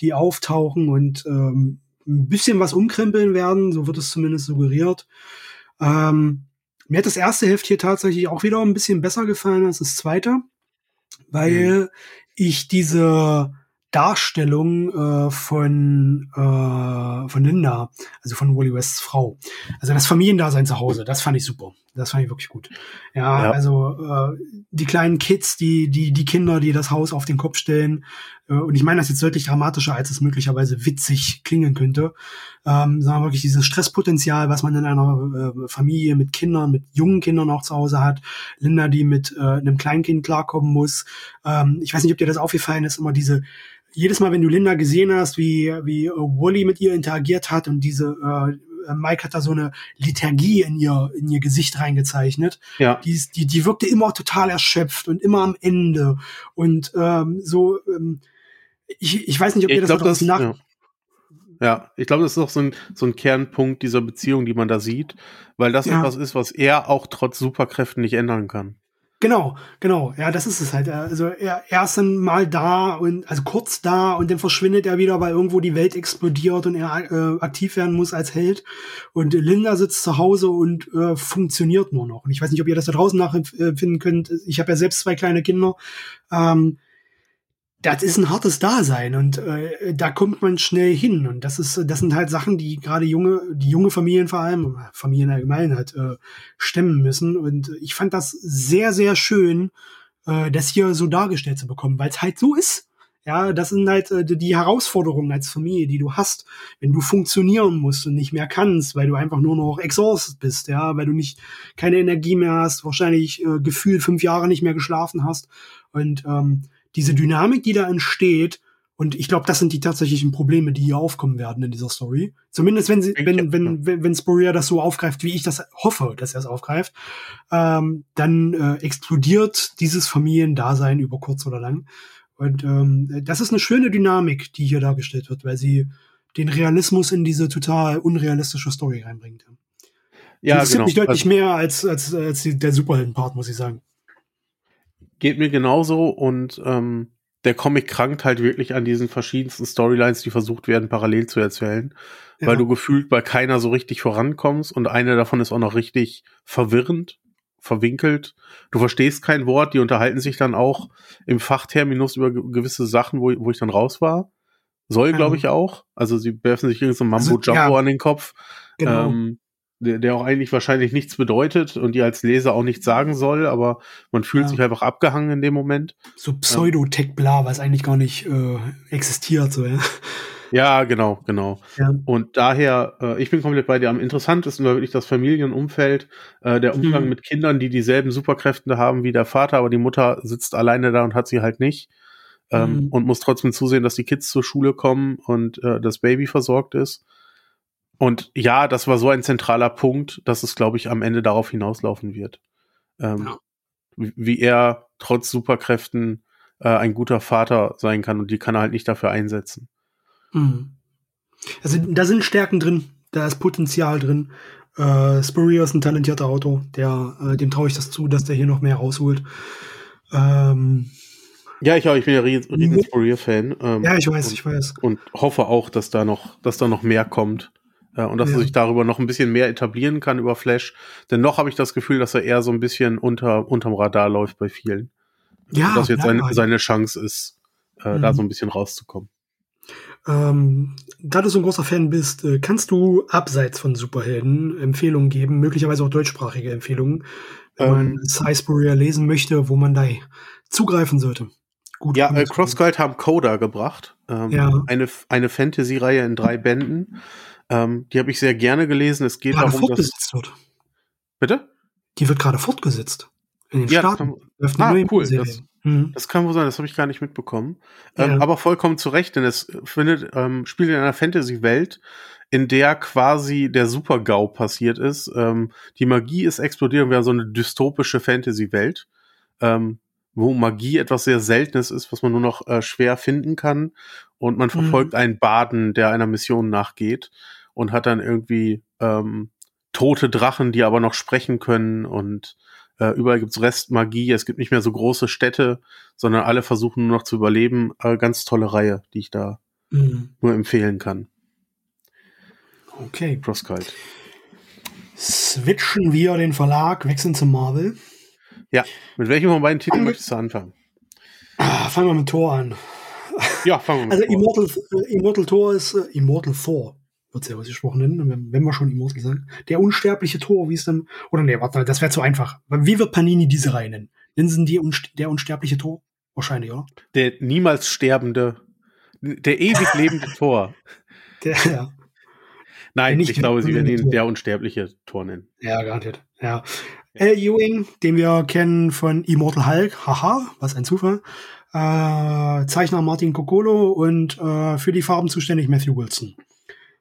Speaker 2: die auftauchen und ähm, ein bisschen was umkrempeln werden, so wird es zumindest suggeriert. Ähm, mir hat das erste Heft hier tatsächlich auch wieder ein bisschen besser gefallen als das zweite, weil mhm. ich diese Darstellung äh, von, äh, von Linda, also von Wally Wests Frau. Also das Familiendasein zu Hause, das fand ich super. Das fand ich wirklich gut. Ja, ja. also äh, die kleinen Kids, die, die, die Kinder, die das Haus auf den Kopf stellen, und ich meine das jetzt deutlich dramatischer, als es möglicherweise witzig klingen könnte, ähm, wir wirklich dieses Stresspotenzial, was man in einer äh, Familie mit Kindern, mit jungen Kindern auch zu Hause hat. Linda, die mit äh, einem Kleinkind klarkommen muss. Ähm, ich weiß nicht, ob dir das aufgefallen ist, immer diese jedes Mal, wenn du Linda gesehen hast, wie, wie äh, Wally mit ihr interagiert hat und diese, äh, Mike hat da so eine Liturgie in ihr, in ihr Gesicht reingezeichnet. Ja. Die, die, die wirkte immer total erschöpft und immer am Ende. Und ähm, so, ähm, ich, ich weiß nicht, ob ihr das, glaub, das nach.
Speaker 1: Ja. Ja, ich glaube, das ist auch so ein, so ein Kernpunkt dieser Beziehung, die man da sieht, weil das ja. etwas ist, was er auch trotz Superkräften nicht ändern kann.
Speaker 2: Genau, genau. Ja, das ist es halt. Also er, er ist dann mal da und also kurz da und dann verschwindet er wieder, weil irgendwo die Welt explodiert und er äh, aktiv werden muss als Held. Und Linda sitzt zu Hause und äh, funktioniert nur noch. Und ich weiß nicht, ob ihr das da draußen nachfinden könnt. Ich habe ja selbst zwei kleine Kinder. Ähm, das ist ein hartes Dasein und äh, da kommt man schnell hin und das ist das sind halt Sachen, die gerade junge die junge Familien vor allem Familien allgemein halt äh, stemmen müssen und ich fand das sehr sehr schön, äh, das hier so dargestellt zu bekommen, weil es halt so ist. Ja, das sind halt äh, die Herausforderungen als Familie, die du hast, wenn du funktionieren musst und nicht mehr kannst, weil du einfach nur noch exhausted bist, ja, weil du nicht keine Energie mehr hast, wahrscheinlich äh, gefühlt fünf Jahre nicht mehr geschlafen hast und ähm, diese Dynamik, die da entsteht, und ich glaube, das sind die tatsächlichen Probleme, die hier aufkommen werden in dieser Story. Zumindest wenn sie, wenn, wenn, wenn, wenn Spurrier das so aufgreift, wie ich das hoffe, dass er es aufgreift, ähm, dann äh, explodiert dieses Familiendasein über kurz oder lang. Und ähm, das ist eine schöne Dynamik, die hier dargestellt wird, weil sie den Realismus in diese total unrealistische Story reinbringt. Ja, das genau. mich deutlich also, mehr als, als, als der Superhelden-Part, muss ich sagen
Speaker 1: geht mir genauso und ähm, der Comic krankt halt wirklich an diesen verschiedensten Storylines, die versucht werden, parallel zu erzählen, ja. weil du gefühlt bei keiner so richtig vorankommst und eine davon ist auch noch richtig verwirrend, verwinkelt. Du verstehst kein Wort, die unterhalten sich dann auch im Fachterminus über gewisse Sachen, wo, wo ich dann raus war. Soll, glaube ich, auch. Also sie werfen sich irgendein so Mambo Jumbo also, ja, an den Kopf. Genau. Ähm, der, der auch eigentlich wahrscheinlich nichts bedeutet und die als Leser auch nichts sagen soll, aber man fühlt ja. sich einfach abgehangen in dem Moment.
Speaker 2: So Pseudo-Tech-Bla, was eigentlich gar nicht äh, existiert, so, ja.
Speaker 1: Ja, genau, genau. Ja. Und daher, äh, ich bin komplett bei dir. Am interessantesten war wirklich das Familienumfeld, äh, der Umgang mhm. mit Kindern, die dieselben Superkräfte haben wie der Vater, aber die Mutter sitzt alleine da und hat sie halt nicht. Ähm, mhm. Und muss trotzdem zusehen, dass die Kids zur Schule kommen und äh, das Baby versorgt ist. Und ja, das war so ein zentraler Punkt, dass es, glaube ich, am Ende darauf hinauslaufen wird. Ähm, ja. Wie er trotz Superkräften äh, ein guter Vater sein kann und die kann er halt nicht dafür einsetzen.
Speaker 2: Mhm. Also da sind Stärken drin, da ist Potenzial drin. Äh, Spurrier ist ein talentierter Autor, der, äh, dem traue ich das zu, dass der hier noch mehr rausholt. Ähm,
Speaker 1: ja, ich auch, ich bin ja riesen, riesen Spurrier-Fan.
Speaker 2: Ähm, ja, ich weiß, und, ich weiß.
Speaker 1: Und hoffe auch, dass da noch, dass da noch mehr kommt. Äh, und dass ja. er sich darüber noch ein bisschen mehr etablieren kann über Flash. Denn noch habe ich das Gefühl, dass er eher so ein bisschen unter, unterm Radar läuft bei vielen. Ja, und dass jetzt seine, seine Chance ist, äh, mhm. da so ein bisschen rauszukommen.
Speaker 2: Ähm, da du so ein großer Fan bist, äh, kannst du abseits von Superhelden Empfehlungen geben, möglicherweise auch deutschsprachige Empfehlungen, wenn ähm, man Cyspurrier lesen möchte, wo man da zugreifen sollte.
Speaker 1: Gut, ja, äh, CrossGuide haben Coda gebracht. Ähm, ja. Eine, eine Fantasy-Reihe in drei Bänden. Ähm, die habe ich sehr gerne gelesen. Es geht gerade darum,
Speaker 2: fortgesetzt wird.
Speaker 1: Bitte?
Speaker 2: Die wird gerade fortgesetzt.
Speaker 1: In den ja, Staaten. Das kann, ah, cool. Das, mhm. das, kann wohl sein, das habe ich gar nicht mitbekommen. Ähm, ja. Aber vollkommen zu Recht, denn es findet, ähm, spielt in einer Fantasy-Welt, in der quasi der Super-GAU passiert ist. Ähm, die Magie ist explodiert und wir haben so eine dystopische Fantasy-Welt, ähm, wo Magie etwas sehr Seltenes ist, was man nur noch äh, schwer finden kann. Und man mhm. verfolgt mhm. einen Baden, der einer Mission nachgeht und hat dann irgendwie ähm, tote Drachen, die aber noch sprechen können und äh, überall gibt's Restmagie. Es gibt nicht mehr so große Städte, sondern alle versuchen nur noch zu überleben. Äh, ganz tolle Reihe, die ich da mhm. nur empfehlen kann.
Speaker 2: Okay. Crosskite. Switchen wir den Verlag, wechseln zu Marvel.
Speaker 1: Ja, mit welchem von beiden Titeln möchtest du anfangen?
Speaker 2: Ah, fangen wir mit Thor an. Ja, fangen wir mit Also Thor. Immortal, äh, Immortal Thor ist äh, Immortal Thor wird sehr ausgesprochen nennen, wenn wir schon Immortal sagen. Der unsterbliche Tor, wie es dann, oder nee, warte, das wäre zu einfach. Wie wird Panini diese Reihe nennen? Nennen sie die, der unsterbliche Tor? Wahrscheinlich, oder?
Speaker 1: Der niemals sterbende, der ewig lebende Tor.
Speaker 2: Der, ja.
Speaker 1: Nein, ich glaube, sie werden ihn der unsterbliche Tor nennen.
Speaker 2: Ja, garantiert. Ja. L. Ewing, den wir kennen von Immortal Hulk, haha, was ein Zufall. Äh, Zeichner Martin Coccolo und äh, für die Farben zuständig Matthew Wilson.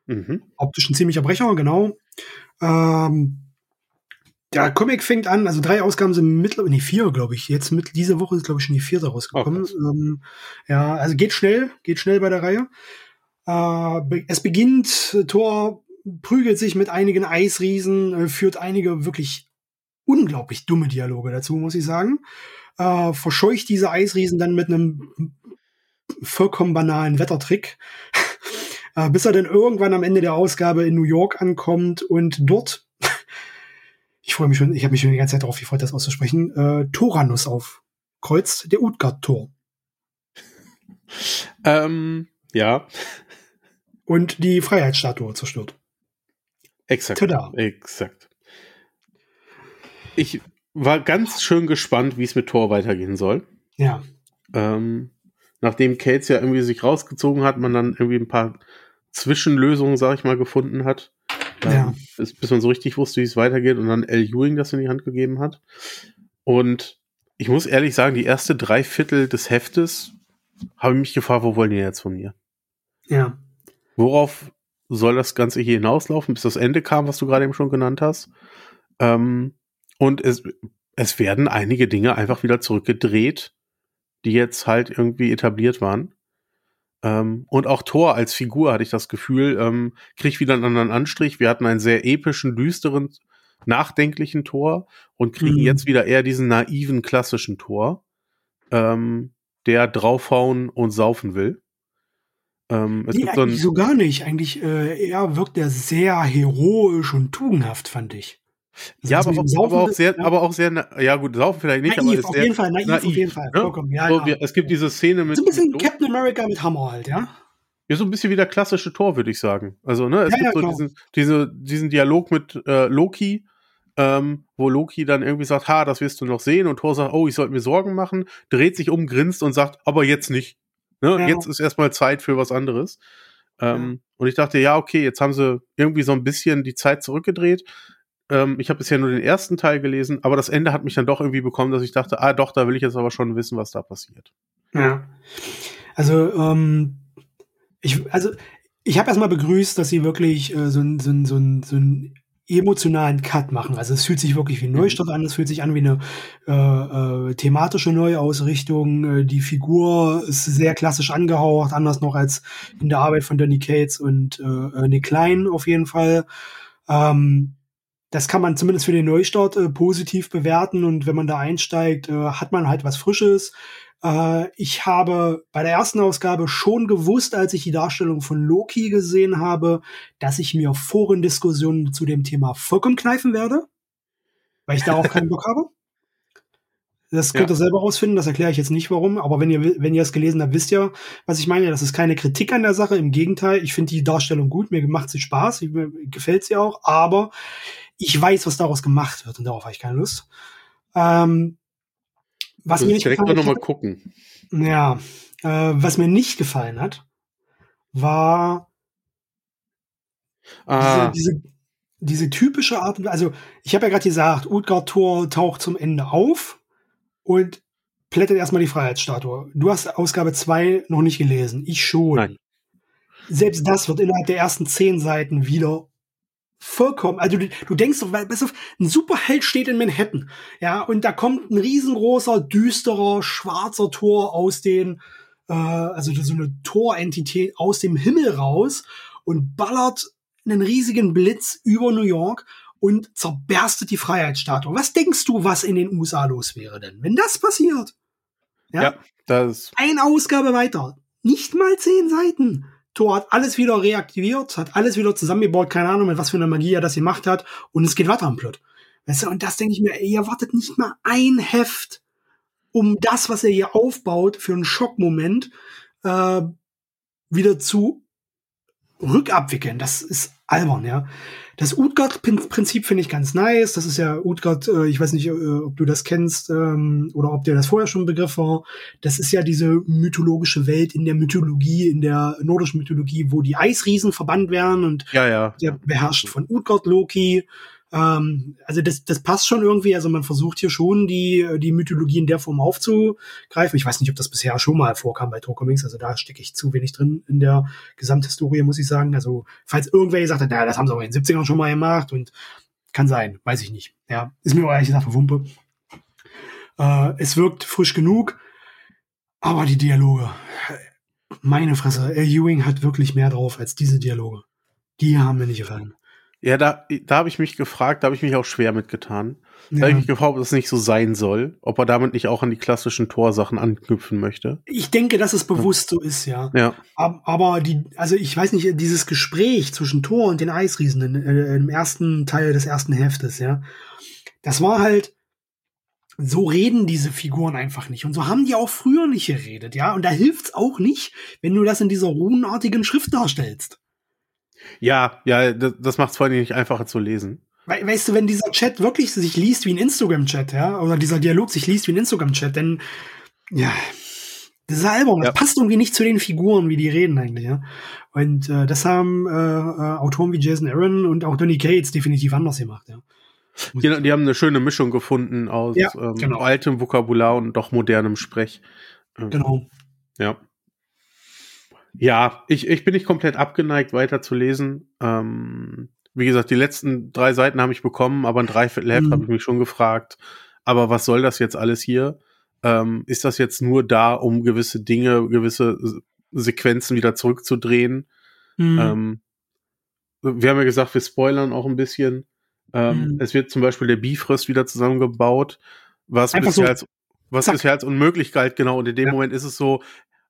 Speaker 2: Mhm. Optisch ein ziemlicher Brecher, genau. Ähm, der Comic fängt an, also drei Ausgaben sind mittlerweile, nee, vier, glaube ich. Jetzt mit diese Woche ist, glaube ich, schon die vierte rausgekommen. Okay. Ähm, ja, also geht schnell, geht schnell bei der Reihe. Äh, es beginnt, Thor prügelt sich mit einigen Eisriesen, äh, führt einige wirklich unglaublich dumme Dialoge dazu, muss ich sagen. Äh, verscheucht diese Eisriesen dann mit einem vollkommen banalen Wettertrick. äh, bis er dann irgendwann am Ende der Ausgabe in New York ankommt und dort ich freue mich schon, ich habe mich schon die ganze Zeit darauf gefreut, das auszusprechen, äh, Toranus aufkreuzt, der Utgard-Tor.
Speaker 1: Ähm, ja.
Speaker 2: Und die Freiheitsstatue zerstört.
Speaker 1: Exakt. Tada. Exakt. Ich war ganz schön gespannt, wie es mit Thor weitergehen soll.
Speaker 2: Ja.
Speaker 1: Ähm, nachdem Cates ja irgendwie sich rausgezogen hat, man dann irgendwie ein paar Zwischenlösungen, sag ich mal, gefunden hat. Ja. bis, man so richtig wusste, wie es weitergeht und dann L. Ewing das in die Hand gegeben hat. Und ich muss ehrlich sagen, die erste drei Viertel des Heftes habe ich mich gefragt, wo wollen die jetzt von mir?
Speaker 2: Ja.
Speaker 1: Worauf soll das Ganze hier hinauslaufen, bis das Ende kam, was du gerade eben schon genannt hast? Ähm, und es, es werden einige Dinge einfach wieder zurückgedreht, die jetzt halt irgendwie etabliert waren. Ähm, und auch Thor als Figur hatte ich das Gefühl, ähm, kriegt wieder einen anderen Anstrich. Wir hatten einen sehr epischen, düsteren, nachdenklichen Tor und kriegen mhm. jetzt wieder eher diesen naiven, klassischen Tor, ähm, der draufhauen und saufen will.
Speaker 2: Ähm, es nee, gibt so, ein, so gar nicht. Eigentlich äh, eher wirkt er sehr heroisch und tugendhaft, fand ich.
Speaker 1: Also ja, aber auch, aber auch, sehr, ja. aber auch sehr, ja gut, saufen vielleicht nicht,
Speaker 2: naiv,
Speaker 1: aber ist
Speaker 2: auf
Speaker 1: sehr
Speaker 2: jeden Fall, naiv, naiv auf jeden Fall,
Speaker 1: ne? vollkommen, ja, so, ja. Es gibt diese Szene mit.
Speaker 2: So ein bisschen Captain America mit Hammer halt, ja.
Speaker 1: Ja, so ein bisschen wie der klassische Tor, würde ich sagen. Also, ne, es ja, gibt so diesen, diese, diesen Dialog mit äh, Loki, ähm, wo Loki dann irgendwie sagt, ha, das wirst du noch sehen, und Thor sagt, oh, ich sollte mir Sorgen machen, dreht sich um, grinst und sagt, aber jetzt nicht. Ne? Jetzt ist erstmal Zeit für was anderes. Ähm, und ich dachte, ja, okay, jetzt haben sie irgendwie so ein bisschen die Zeit zurückgedreht. Ähm, ich habe bisher nur den ersten Teil gelesen, aber das Ende hat mich dann doch irgendwie bekommen, dass ich dachte, ah doch, da will ich jetzt aber schon wissen, was da passiert.
Speaker 2: Ja. Also, ähm, ich, also, ich habe erstmal begrüßt, dass sie wirklich äh, so ein, so ein, so ein, so ein emotionalen Cut machen. Also es fühlt sich wirklich wie ein mhm. Neustart an, es fühlt sich an wie eine äh, äh, thematische Neuausrichtung. Äh, die Figur ist sehr klassisch angehaucht, anders noch als in der Arbeit von Danny Cates und äh, Nick Klein auf jeden Fall. Ähm, das kann man zumindest für den Neustart äh, positiv bewerten und wenn man da einsteigt, äh, hat man halt was Frisches. Äh, ich habe bei der ersten Ausgabe schon gewusst, als ich die Darstellung von Loki gesehen habe, dass ich mir Forendiskussionen zu dem Thema vollkommen kneifen werde, weil ich darauf keinen Bock habe. Das könnt ihr selber rausfinden, das erkläre ich jetzt nicht warum, aber wenn ihr, wenn ihr es gelesen habt, wisst ihr, was ich meine. Das ist keine Kritik an der Sache, im Gegenteil, ich finde die Darstellung gut, mir macht sie Spaß, mir gefällt sie auch, aber ich weiß, was daraus gemacht wird und darauf habe ich keine Lust. Ähm, was mir nicht
Speaker 1: direkt gefallen, noch mal gucken.
Speaker 2: Ja, äh, was mir nicht gefallen hat, war ah. diese, diese, diese typische Art. Also ich habe ja gerade gesagt, Utgard Tor taucht zum Ende auf und plättet erstmal die Freiheitsstatue. Du hast Ausgabe 2 noch nicht gelesen. Ich schon. Nein. Selbst das wird innerhalb der ersten zehn Seiten wieder vollkommen, also du, du denkst doch, weißt du, ein Superheld steht in Manhattan, ja, und da kommt ein riesengroßer, düsterer, schwarzer Tor aus den, äh, also so eine Torentität aus dem Himmel raus und ballert einen riesigen Blitz über New York und zerberstet die Freiheitsstatue. Was denkst du, was in den USA los wäre denn, wenn das passiert?
Speaker 1: Ja, ja das.
Speaker 2: Eine Ausgabe weiter. Nicht mal zehn Seiten. Thor hat alles wieder reaktiviert, hat alles wieder zusammengebaut, keine Ahnung, mit was für einer Magie er das gemacht hat, und es geht weiter am Plot. Weißt du, und das denke ich mir, ihr wartet nicht mal ein Heft, um das, was er hier aufbaut, für einen Schockmoment äh, wieder zu rückabwickeln. Das ist albern, ja. Das Utgard-Prinzip finde ich ganz nice. Das ist ja Utgard, äh, ich weiß nicht, äh, ob du das kennst ähm, oder ob dir das vorher schon ein Begriff war. Das ist ja diese mythologische Welt in der Mythologie, in der nordischen Mythologie, wo die Eisriesen verbannt werden und
Speaker 1: ja, ja.
Speaker 2: der beherrscht von Utgard Loki. Ähm, also das, das passt schon irgendwie. Also man versucht hier schon die, die Mythologie in der Form aufzugreifen. Ich weiß nicht, ob das bisher schon mal vorkam bei Comics. Also da stecke ich zu wenig drin in der Gesamthistorie, muss ich sagen. Also falls irgendwer gesagt hat, naja, das haben sie auch in den 70ern schon mal gemacht und kann sein, weiß ich nicht. Ja, ist mir ehrlich gesagt eine Wumpe. Äh, es wirkt frisch genug, aber die Dialoge, meine Fresse, L. Ewing hat wirklich mehr drauf als diese Dialoge. Die haben mir nicht gefallen.
Speaker 1: Ja, da, da habe ich mich gefragt, da habe ich mich auch schwer mitgetan. Ja. Da habe ich mich gefragt, ob das nicht so sein soll, ob er damit nicht auch an die klassischen Torsachen anknüpfen möchte.
Speaker 2: Ich denke, dass es bewusst so ist, ja.
Speaker 1: ja.
Speaker 2: Aber die, also ich weiß nicht, dieses Gespräch zwischen Thor und den Eisriesen in, äh, im ersten Teil des ersten Heftes, ja, das war halt, so reden diese Figuren einfach nicht. Und so haben die auch früher nicht geredet, ja. Und da hilft's auch nicht, wenn du das in dieser runenartigen Schrift darstellst.
Speaker 1: Ja, ja, das, das macht es vor allem nicht einfacher zu lesen.
Speaker 2: We weißt du, wenn dieser Chat wirklich sich liest wie ein Instagram-Chat, ja, oder dieser Dialog sich liest wie ein Instagram-Chat, dann, ja, das ist albern. Das passt irgendwie nicht zu den Figuren, wie die reden eigentlich, ja. Und äh, das haben äh, äh, Autoren wie Jason Aaron und auch Donny Cates definitiv anders gemacht, ja.
Speaker 1: Die, die, haben eine schöne Mischung gefunden aus ja, ähm, genau. altem Vokabular und doch modernem Sprech.
Speaker 2: Ähm, genau.
Speaker 1: Ja. Ja, ich, ich bin nicht komplett abgeneigt, weiter zu lesen. Ähm, wie gesagt, die letzten drei Seiten habe ich bekommen, aber ein Dreiviertelheft mhm. habe ich mich schon gefragt. Aber was soll das jetzt alles hier? Ähm, ist das jetzt nur da, um gewisse Dinge, gewisse Sequenzen wieder zurückzudrehen? Mhm. Ähm, wir haben ja gesagt, wir spoilern auch ein bisschen. Ähm, mhm. Es wird zum Beispiel der Bifrost wieder zusammengebaut, was Einfach bisher, so, als, was bisher als unmöglich galt, genau. Und in dem ja. Moment ist es so,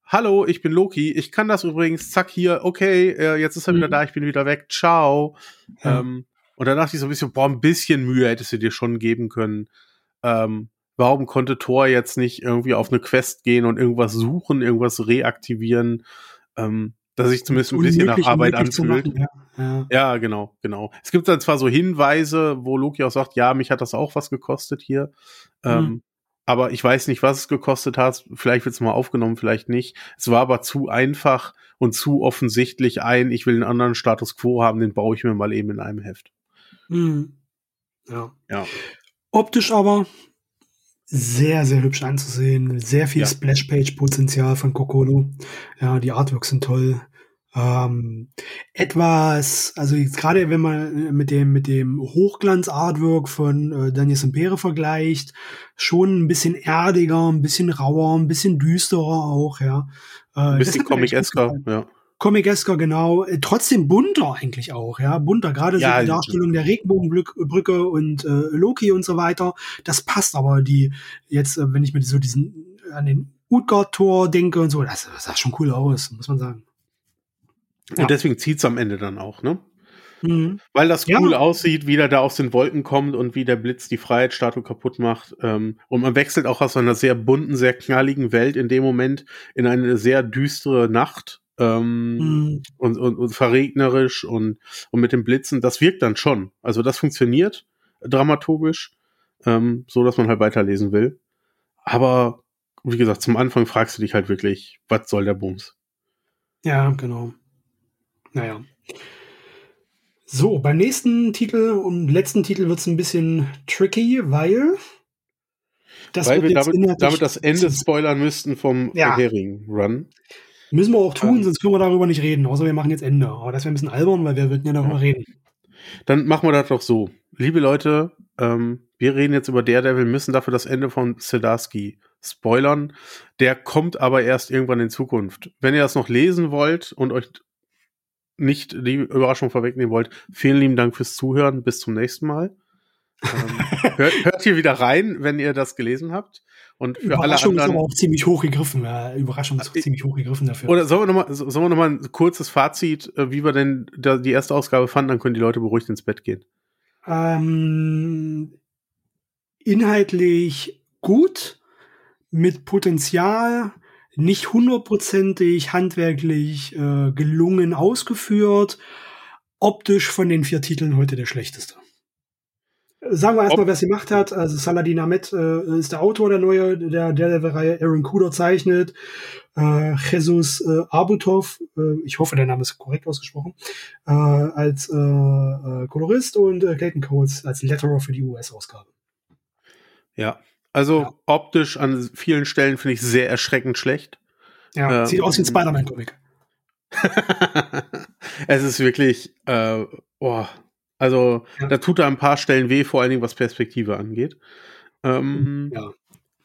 Speaker 1: hallo, ich bin Loki, ich kann das übrigens, zack, hier, okay, äh, jetzt ist er mhm. wieder da, ich bin wieder weg, ciao. Ja. Ähm, und dann dachte ich so ein bisschen, boah, ein bisschen Mühe hättest du dir schon geben können. Ähm, warum konnte Thor jetzt nicht irgendwie auf eine Quest gehen und irgendwas suchen, irgendwas reaktivieren, ähm, dass sich zumindest ein bisschen nach Arbeit anfühlt. Machen, ja. Ja. ja. genau, genau. Es gibt dann zwar so Hinweise, wo Loki auch sagt, ja, mich hat das auch was gekostet hier. Mhm. Ähm, aber ich weiß nicht, was es gekostet hat. Vielleicht wird es mal aufgenommen, vielleicht nicht. Es war aber zu einfach und zu offensichtlich ein, ich will einen anderen Status quo haben, den baue ich mir mal eben in einem Heft.
Speaker 2: Mhm. Ja.
Speaker 1: ja.
Speaker 2: Optisch aber sehr, sehr hübsch anzusehen. Sehr viel ja. Splash-Page-Potenzial von Kokolo. Ja, die Artworks sind toll ähm, etwas, also jetzt gerade wenn man mit dem mit dem Hochglanz-Artwork von äh, Daniel Sempere vergleicht, schon ein bisschen erdiger, ein bisschen rauer, ein bisschen düsterer auch, ja.
Speaker 1: Äh, ein bisschen Comic-esker, ja.
Speaker 2: Comic-esker, genau. Äh, trotzdem bunter eigentlich auch, ja. Bunter, gerade ja, so die Darstellung der Regenbogenbrücke und äh, Loki und so weiter. Das passt aber die, jetzt, äh, wenn ich mir so diesen, an den Utgard-Tor denke und so, das, das sah schon cool aus, muss man sagen.
Speaker 1: Ja. Und deswegen zieht's am Ende dann auch, ne? Mhm. Weil das cool ja. aussieht, wie der da aus den Wolken kommt und wie der Blitz die Freiheitsstatue kaputt macht. Ähm, und man wechselt auch aus einer sehr bunten, sehr knalligen Welt in dem Moment in eine sehr düstere Nacht. Ähm, mhm. und, und, und verregnerisch und, und mit dem Blitzen, das wirkt dann schon. Also das funktioniert dramaturgisch, ähm, so dass man halt weiterlesen will. Aber wie gesagt, zum Anfang fragst du dich halt wirklich, was soll der Bums?
Speaker 2: Ja, genau. Naja. So, beim nächsten Titel und letzten Titel wird es ein bisschen tricky, weil
Speaker 1: das weil wir damit, damit, das Ende spoilern müssten vom ja. vorherigen Run.
Speaker 2: Müssen wir auch tun, ähm, sonst können wir darüber nicht reden. Außer wir machen jetzt Ende. Aber das wäre ein bisschen albern, weil wir würden ja darüber ja. reden.
Speaker 1: Dann machen wir das doch so. Liebe Leute, ähm, wir reden jetzt über Daredevil, müssen dafür das Ende von Sedarsky spoilern. Der kommt aber erst irgendwann in Zukunft. Wenn ihr das noch lesen wollt und euch nicht die Überraschung vorwegnehmen wollt, vielen lieben Dank fürs Zuhören. Bis zum nächsten Mal. ähm, hört, hört hier wieder rein, wenn ihr das gelesen habt. Und für
Speaker 2: Überraschung
Speaker 1: alle anderen,
Speaker 2: ist aber auch ziemlich hochgegriffen. Ja, Überraschung ist auch äh, ziemlich hochgegriffen dafür.
Speaker 1: Oder sollen wir nochmal sollen wir noch mal ein kurzes Fazit, äh, wie wir denn da die erste Ausgabe fanden, dann können die Leute beruhigt ins Bett gehen.
Speaker 2: Ähm, inhaltlich gut, mit Potenzial, nicht hundertprozentig handwerklich äh, gelungen ausgeführt. Optisch von den vier Titeln heute der schlechteste. Sagen wir erstmal, wer es gemacht hat. Also Saladin Ahmed äh, ist der Autor der neue, der Daredevil-Reihe. Aaron Kuder zeichnet. Äh, Jesus äh, Abutov, äh, ich hoffe, der Name ist korrekt ausgesprochen, äh, als äh, äh, Kolorist und äh, Clayton Coles als Letterer für die US-Ausgabe.
Speaker 1: Ja, also ja. optisch an vielen Stellen finde ich sehr erschreckend schlecht.
Speaker 2: Ja, äh, sieht aus wie ein Spider-Man-Comic.
Speaker 1: es ist wirklich, äh, boah, also ja. da tut er ein paar Stellen weh, vor allen Dingen was Perspektive angeht. Ähm, ja.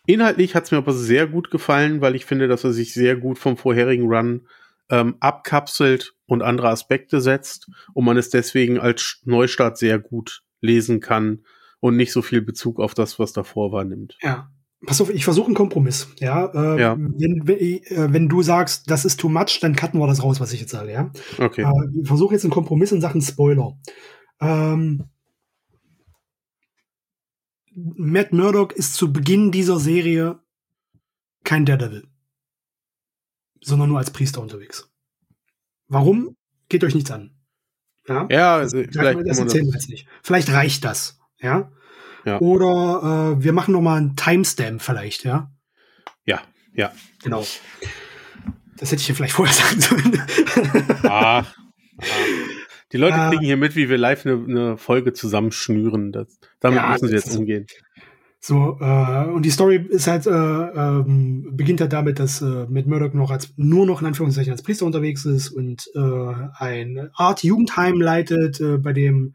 Speaker 1: Inhaltlich hat es mir aber sehr gut gefallen, weil ich finde, dass er sich sehr gut vom vorherigen Run ähm, abkapselt und andere Aspekte setzt und man es deswegen als Neustart sehr gut lesen kann und nicht so viel Bezug auf das, was davor war, nimmt.
Speaker 2: Ja. Pass auf, ich versuche einen Kompromiss. Ja, äh, ja. Wenn, wenn, äh, wenn, du sagst, das ist too much, dann cutten wir das raus, was ich jetzt sage. Ja.
Speaker 1: Okay.
Speaker 2: Äh, ich versuche jetzt einen Kompromiss in Sachen Spoiler. Ähm, Matt Murdock ist zu Beginn dieser Serie kein Daredevil, sondern nur als Priester unterwegs. Warum? Geht euch nichts an.
Speaker 1: Ja, ja das,
Speaker 2: vielleicht das erzählen wir jetzt nicht. Vielleicht reicht das. Ja. ja. Oder äh, wir machen noch mal einen Timestamp vielleicht. Ja.
Speaker 1: Ja. Ja.
Speaker 2: Genau. Das hätte ich dir vielleicht vorher sagen sollen.
Speaker 1: ah. ah. Die Leute äh, kriegen hier mit, wie wir live eine, eine Folge zusammenschnüren. Das, damit ja, müssen sie jetzt umgehen.
Speaker 2: So, äh, und die Story ist halt, äh, ähm, beginnt halt damit, dass äh, Matt Murdock noch als, nur noch in Anführungszeichen als Priester unterwegs ist und äh, ein Art Jugendheim leitet, äh, bei dem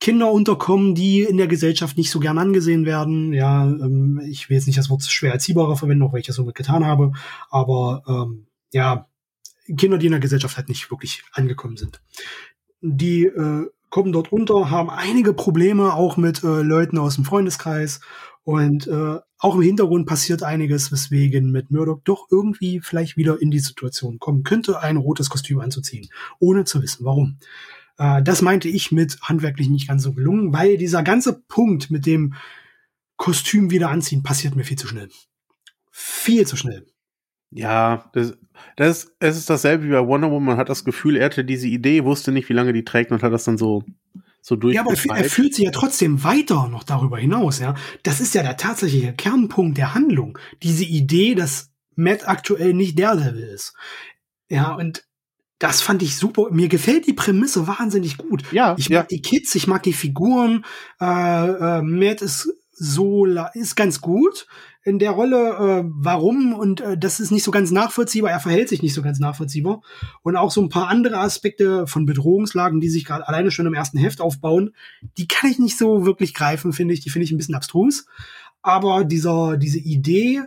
Speaker 2: Kinder unterkommen, die in der Gesellschaft nicht so gern angesehen werden. Ja, ähm, ich will jetzt nicht das Wort schwer erziehbarer verwenden, auch weil ich das so getan habe, aber ähm, ja, Kinder, die in der Gesellschaft halt nicht wirklich angekommen sind die äh, kommen dort unter, haben einige Probleme auch mit äh, Leuten aus dem Freundeskreis und äh, auch im Hintergrund passiert einiges, weswegen mit Murdoch doch irgendwie vielleicht wieder in die Situation kommen könnte, ein rotes Kostüm anzuziehen, ohne zu wissen, warum. Äh, das meinte ich mit handwerklich nicht ganz so gelungen, weil dieser ganze Punkt mit dem Kostüm wieder anziehen passiert mir viel zu schnell. Viel zu schnell.
Speaker 1: Ja, das, das, es ist dasselbe wie bei Wonder Woman. Man hat das Gefühl, er hatte diese Idee, wusste nicht, wie lange die trägt und hat das dann so, so durch.
Speaker 2: Ja, aber er fühlt sich ja trotzdem weiter noch darüber hinaus, ja. Das ist ja der tatsächliche Kernpunkt der Handlung. Diese Idee, dass Matt aktuell nicht der Level ist. Ja, und das fand ich super. Mir gefällt die Prämisse wahnsinnig gut.
Speaker 1: Ja,
Speaker 2: ich
Speaker 1: mag
Speaker 2: ja. die Kids, ich mag die Figuren. Äh, äh, Matt ist so ist ganz gut in der Rolle, äh, warum und äh, das ist nicht so ganz nachvollziehbar, er verhält sich nicht so ganz nachvollziehbar und auch so ein paar andere Aspekte von Bedrohungslagen, die sich gerade alleine schon im ersten Heft aufbauen, die kann ich nicht so wirklich greifen, finde ich, die finde ich ein bisschen abstrus, aber dieser diese Idee,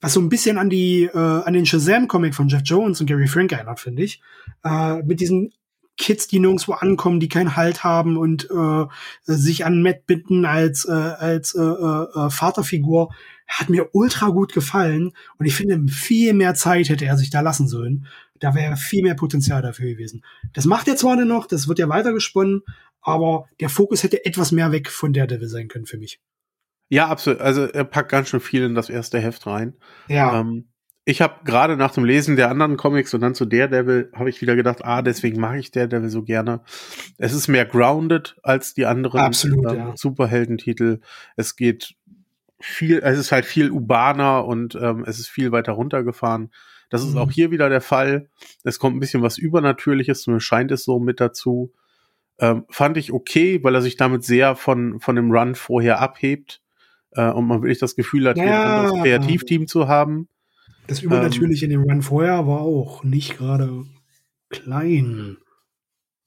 Speaker 2: was so ein bisschen an die äh, an den Shazam Comic von Jeff Jones und Gary Frank erinnert, finde ich, äh, mit diesen Kids, die nirgendwo ankommen, die keinen Halt haben und äh, sich an Matt binden als äh, als äh, äh, Vaterfigur, hat mir ultra gut gefallen und ich finde, viel mehr Zeit hätte er sich da lassen sollen. Da wäre viel mehr Potenzial dafür gewesen. Das macht er zwar noch, das wird ja weitergesponnen, aber der Fokus hätte etwas mehr weg von der Devil sein können für mich.
Speaker 1: Ja, absolut. Also er packt ganz schön viel in das erste Heft rein.
Speaker 2: Ja.
Speaker 1: Ähm, ich habe gerade nach dem Lesen der anderen Comics und dann zu Daredevil habe ich wieder gedacht, ah, deswegen mag ich Daredevil so gerne. Es ist mehr grounded als die anderen
Speaker 2: Absolut, ähm, ja.
Speaker 1: Superheldentitel. Es geht viel, es ist halt viel urbaner und ähm, es ist viel weiter runtergefahren. Das ist mhm. auch hier wieder der Fall. Es kommt ein bisschen was Übernatürliches, zumindest scheint es so mit dazu. Ähm, fand ich okay, weil er sich damit sehr von, von dem Run vorher abhebt äh, und man wirklich das Gefühl hat, ja. hier ein Kreativteam zu haben.
Speaker 2: Das Übernatürliche ähm, in dem Run vorher war auch nicht gerade klein.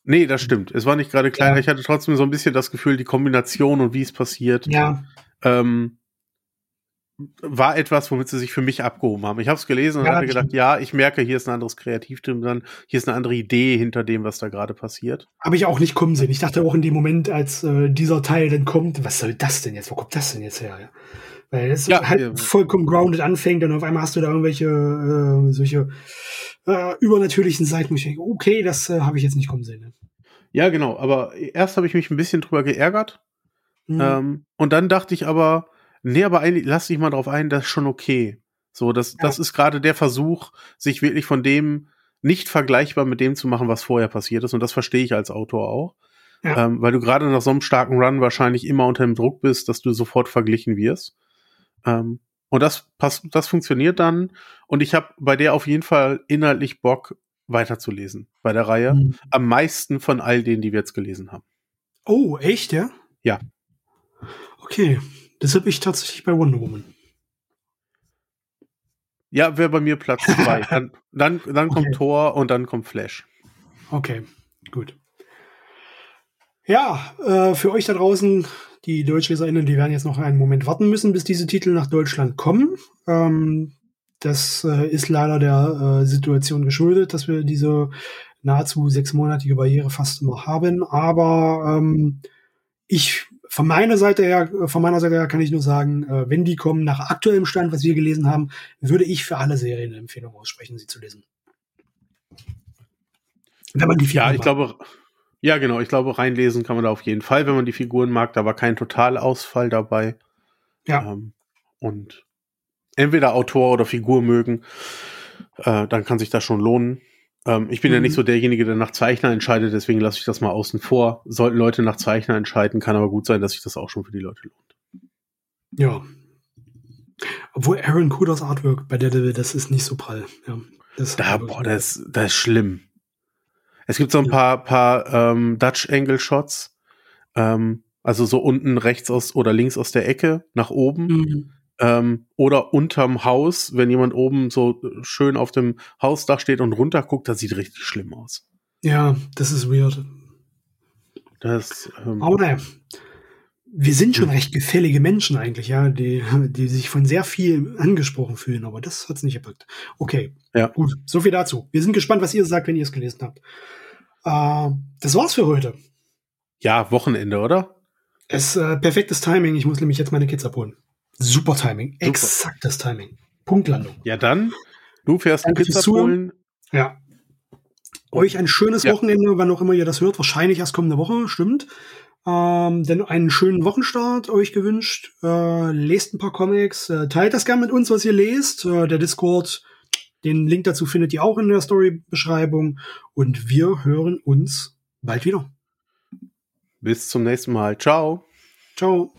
Speaker 1: Nee, das stimmt. Es war nicht gerade klein. Ja. Ich hatte trotzdem so ein bisschen das Gefühl, die Kombination und wie es passiert.
Speaker 2: Ja.
Speaker 1: Ähm, war etwas, womit sie sich für mich abgehoben haben. Ich habe es gelesen und ja, habe gedacht, ja, ich merke, hier ist ein anderes Kreativteam dann, hier ist eine andere Idee hinter dem, was da gerade passiert.
Speaker 2: Habe ich auch nicht kommen sehen. Ich dachte auch in dem Moment, als äh, dieser Teil dann kommt, was soll das denn jetzt? Wo kommt das denn jetzt her? Ja? Weil es ja, halt ja. vollkommen grounded anfängt und auf einmal hast du da irgendwelche äh, solche äh, übernatürlichen Seiten, wo ich denke, okay, das äh, habe ich jetzt nicht kommen sehen. Ne?
Speaker 1: Ja, genau. Aber erst habe ich mich ein bisschen drüber geärgert. Mhm. Ähm, und dann dachte ich aber, Nee, aber eigentlich, lass dich mal drauf ein, das ist schon okay. So, das, ja. das ist gerade der Versuch, sich wirklich von dem nicht vergleichbar mit dem zu machen, was vorher passiert ist. Und das verstehe ich als Autor auch. Ja. Ähm, weil du gerade nach so einem starken Run wahrscheinlich immer unter dem Druck bist, dass du sofort verglichen wirst. Ähm, und das passt, das funktioniert dann. Und ich habe bei der auf jeden Fall inhaltlich Bock, weiterzulesen bei der Reihe. Mhm. Am meisten von all denen, die wir jetzt gelesen haben.
Speaker 2: Oh, echt, ja?
Speaker 1: Ja.
Speaker 2: Okay. Das habe ich tatsächlich bei Wonder Woman.
Speaker 1: Ja, wäre bei mir Platz zwei. dann dann, dann okay. kommt Thor und dann kommt Flash.
Speaker 2: Okay, gut. Ja, äh, für euch da draußen, die DeutschleserInnen, die werden jetzt noch einen Moment warten müssen, bis diese Titel nach Deutschland kommen. Ähm, das äh, ist leider der äh, Situation geschuldet, dass wir diese nahezu sechsmonatige Barriere fast immer haben. Aber ähm, ich von meiner Seite her, von meiner Seite her kann ich nur sagen, äh, wenn die kommen nach aktuellem Stand, was wir gelesen haben, würde ich für alle Serien eine Empfehlung aussprechen, sie zu lesen.
Speaker 1: Wenn man die Figuren Ja, ich mag. glaube, ja genau, ich glaube, reinlesen kann man da auf jeden Fall, wenn man die Figuren mag. Da war kein Totalausfall dabei.
Speaker 2: Ja. Ähm,
Speaker 1: und entweder Autor oder Figur mögen, äh, dann kann sich das schon lohnen. Ähm, ich bin mhm. ja nicht mhm. so derjenige, der nach Zeichner entscheidet, deswegen lasse ich das mal außen vor. Sollten Leute nach Zeichner entscheiden, kann aber gut sein, dass sich das auch schon für die Leute lohnt.
Speaker 2: Ja. Obwohl Aaron Kuders Artwork bei Daredevil, das ist nicht so prall. Ja,
Speaker 1: das da, boah, das, das ist schlimm. Es gibt so ein ja. paar, paar ähm, Dutch Angle Shots, ähm, also so unten rechts aus oder links aus der Ecke nach oben. Mhm ähm, oder unterm Haus, wenn jemand oben so schön auf dem Hausdach steht und runterguckt, das sieht richtig schlimm aus.
Speaker 2: Ja, das ist weird.
Speaker 1: Das,
Speaker 2: ähm, Aber naja, wir sind schon hm. recht gefällige Menschen eigentlich, ja, die, die sich von sehr viel angesprochen fühlen, aber das hat es nicht gepackt. Okay,
Speaker 1: ja.
Speaker 2: gut, so viel dazu. Wir sind gespannt, was ihr sagt, wenn ihr es gelesen habt. Äh, das war's für heute.
Speaker 1: Ja, Wochenende, oder?
Speaker 2: Es äh, perfektes Timing. Ich muss nämlich jetzt meine Kids abholen. Super Timing. Super. Exaktes Timing. Punktlandung.
Speaker 1: Ja, dann. Du fährst Danke Pizza holen.
Speaker 2: Ja. Euch ein schönes ja. Wochenende, wann auch immer ihr das hört. Wahrscheinlich erst kommende Woche, stimmt. Ähm, denn einen schönen Wochenstart euch gewünscht. Äh, lest ein paar Comics. Äh, teilt das gerne mit uns, was ihr lest. Äh, der Discord, den Link dazu findet ihr auch in der Story-Beschreibung. Und wir hören uns bald wieder.
Speaker 1: Bis zum nächsten Mal. Ciao.
Speaker 2: Ciao.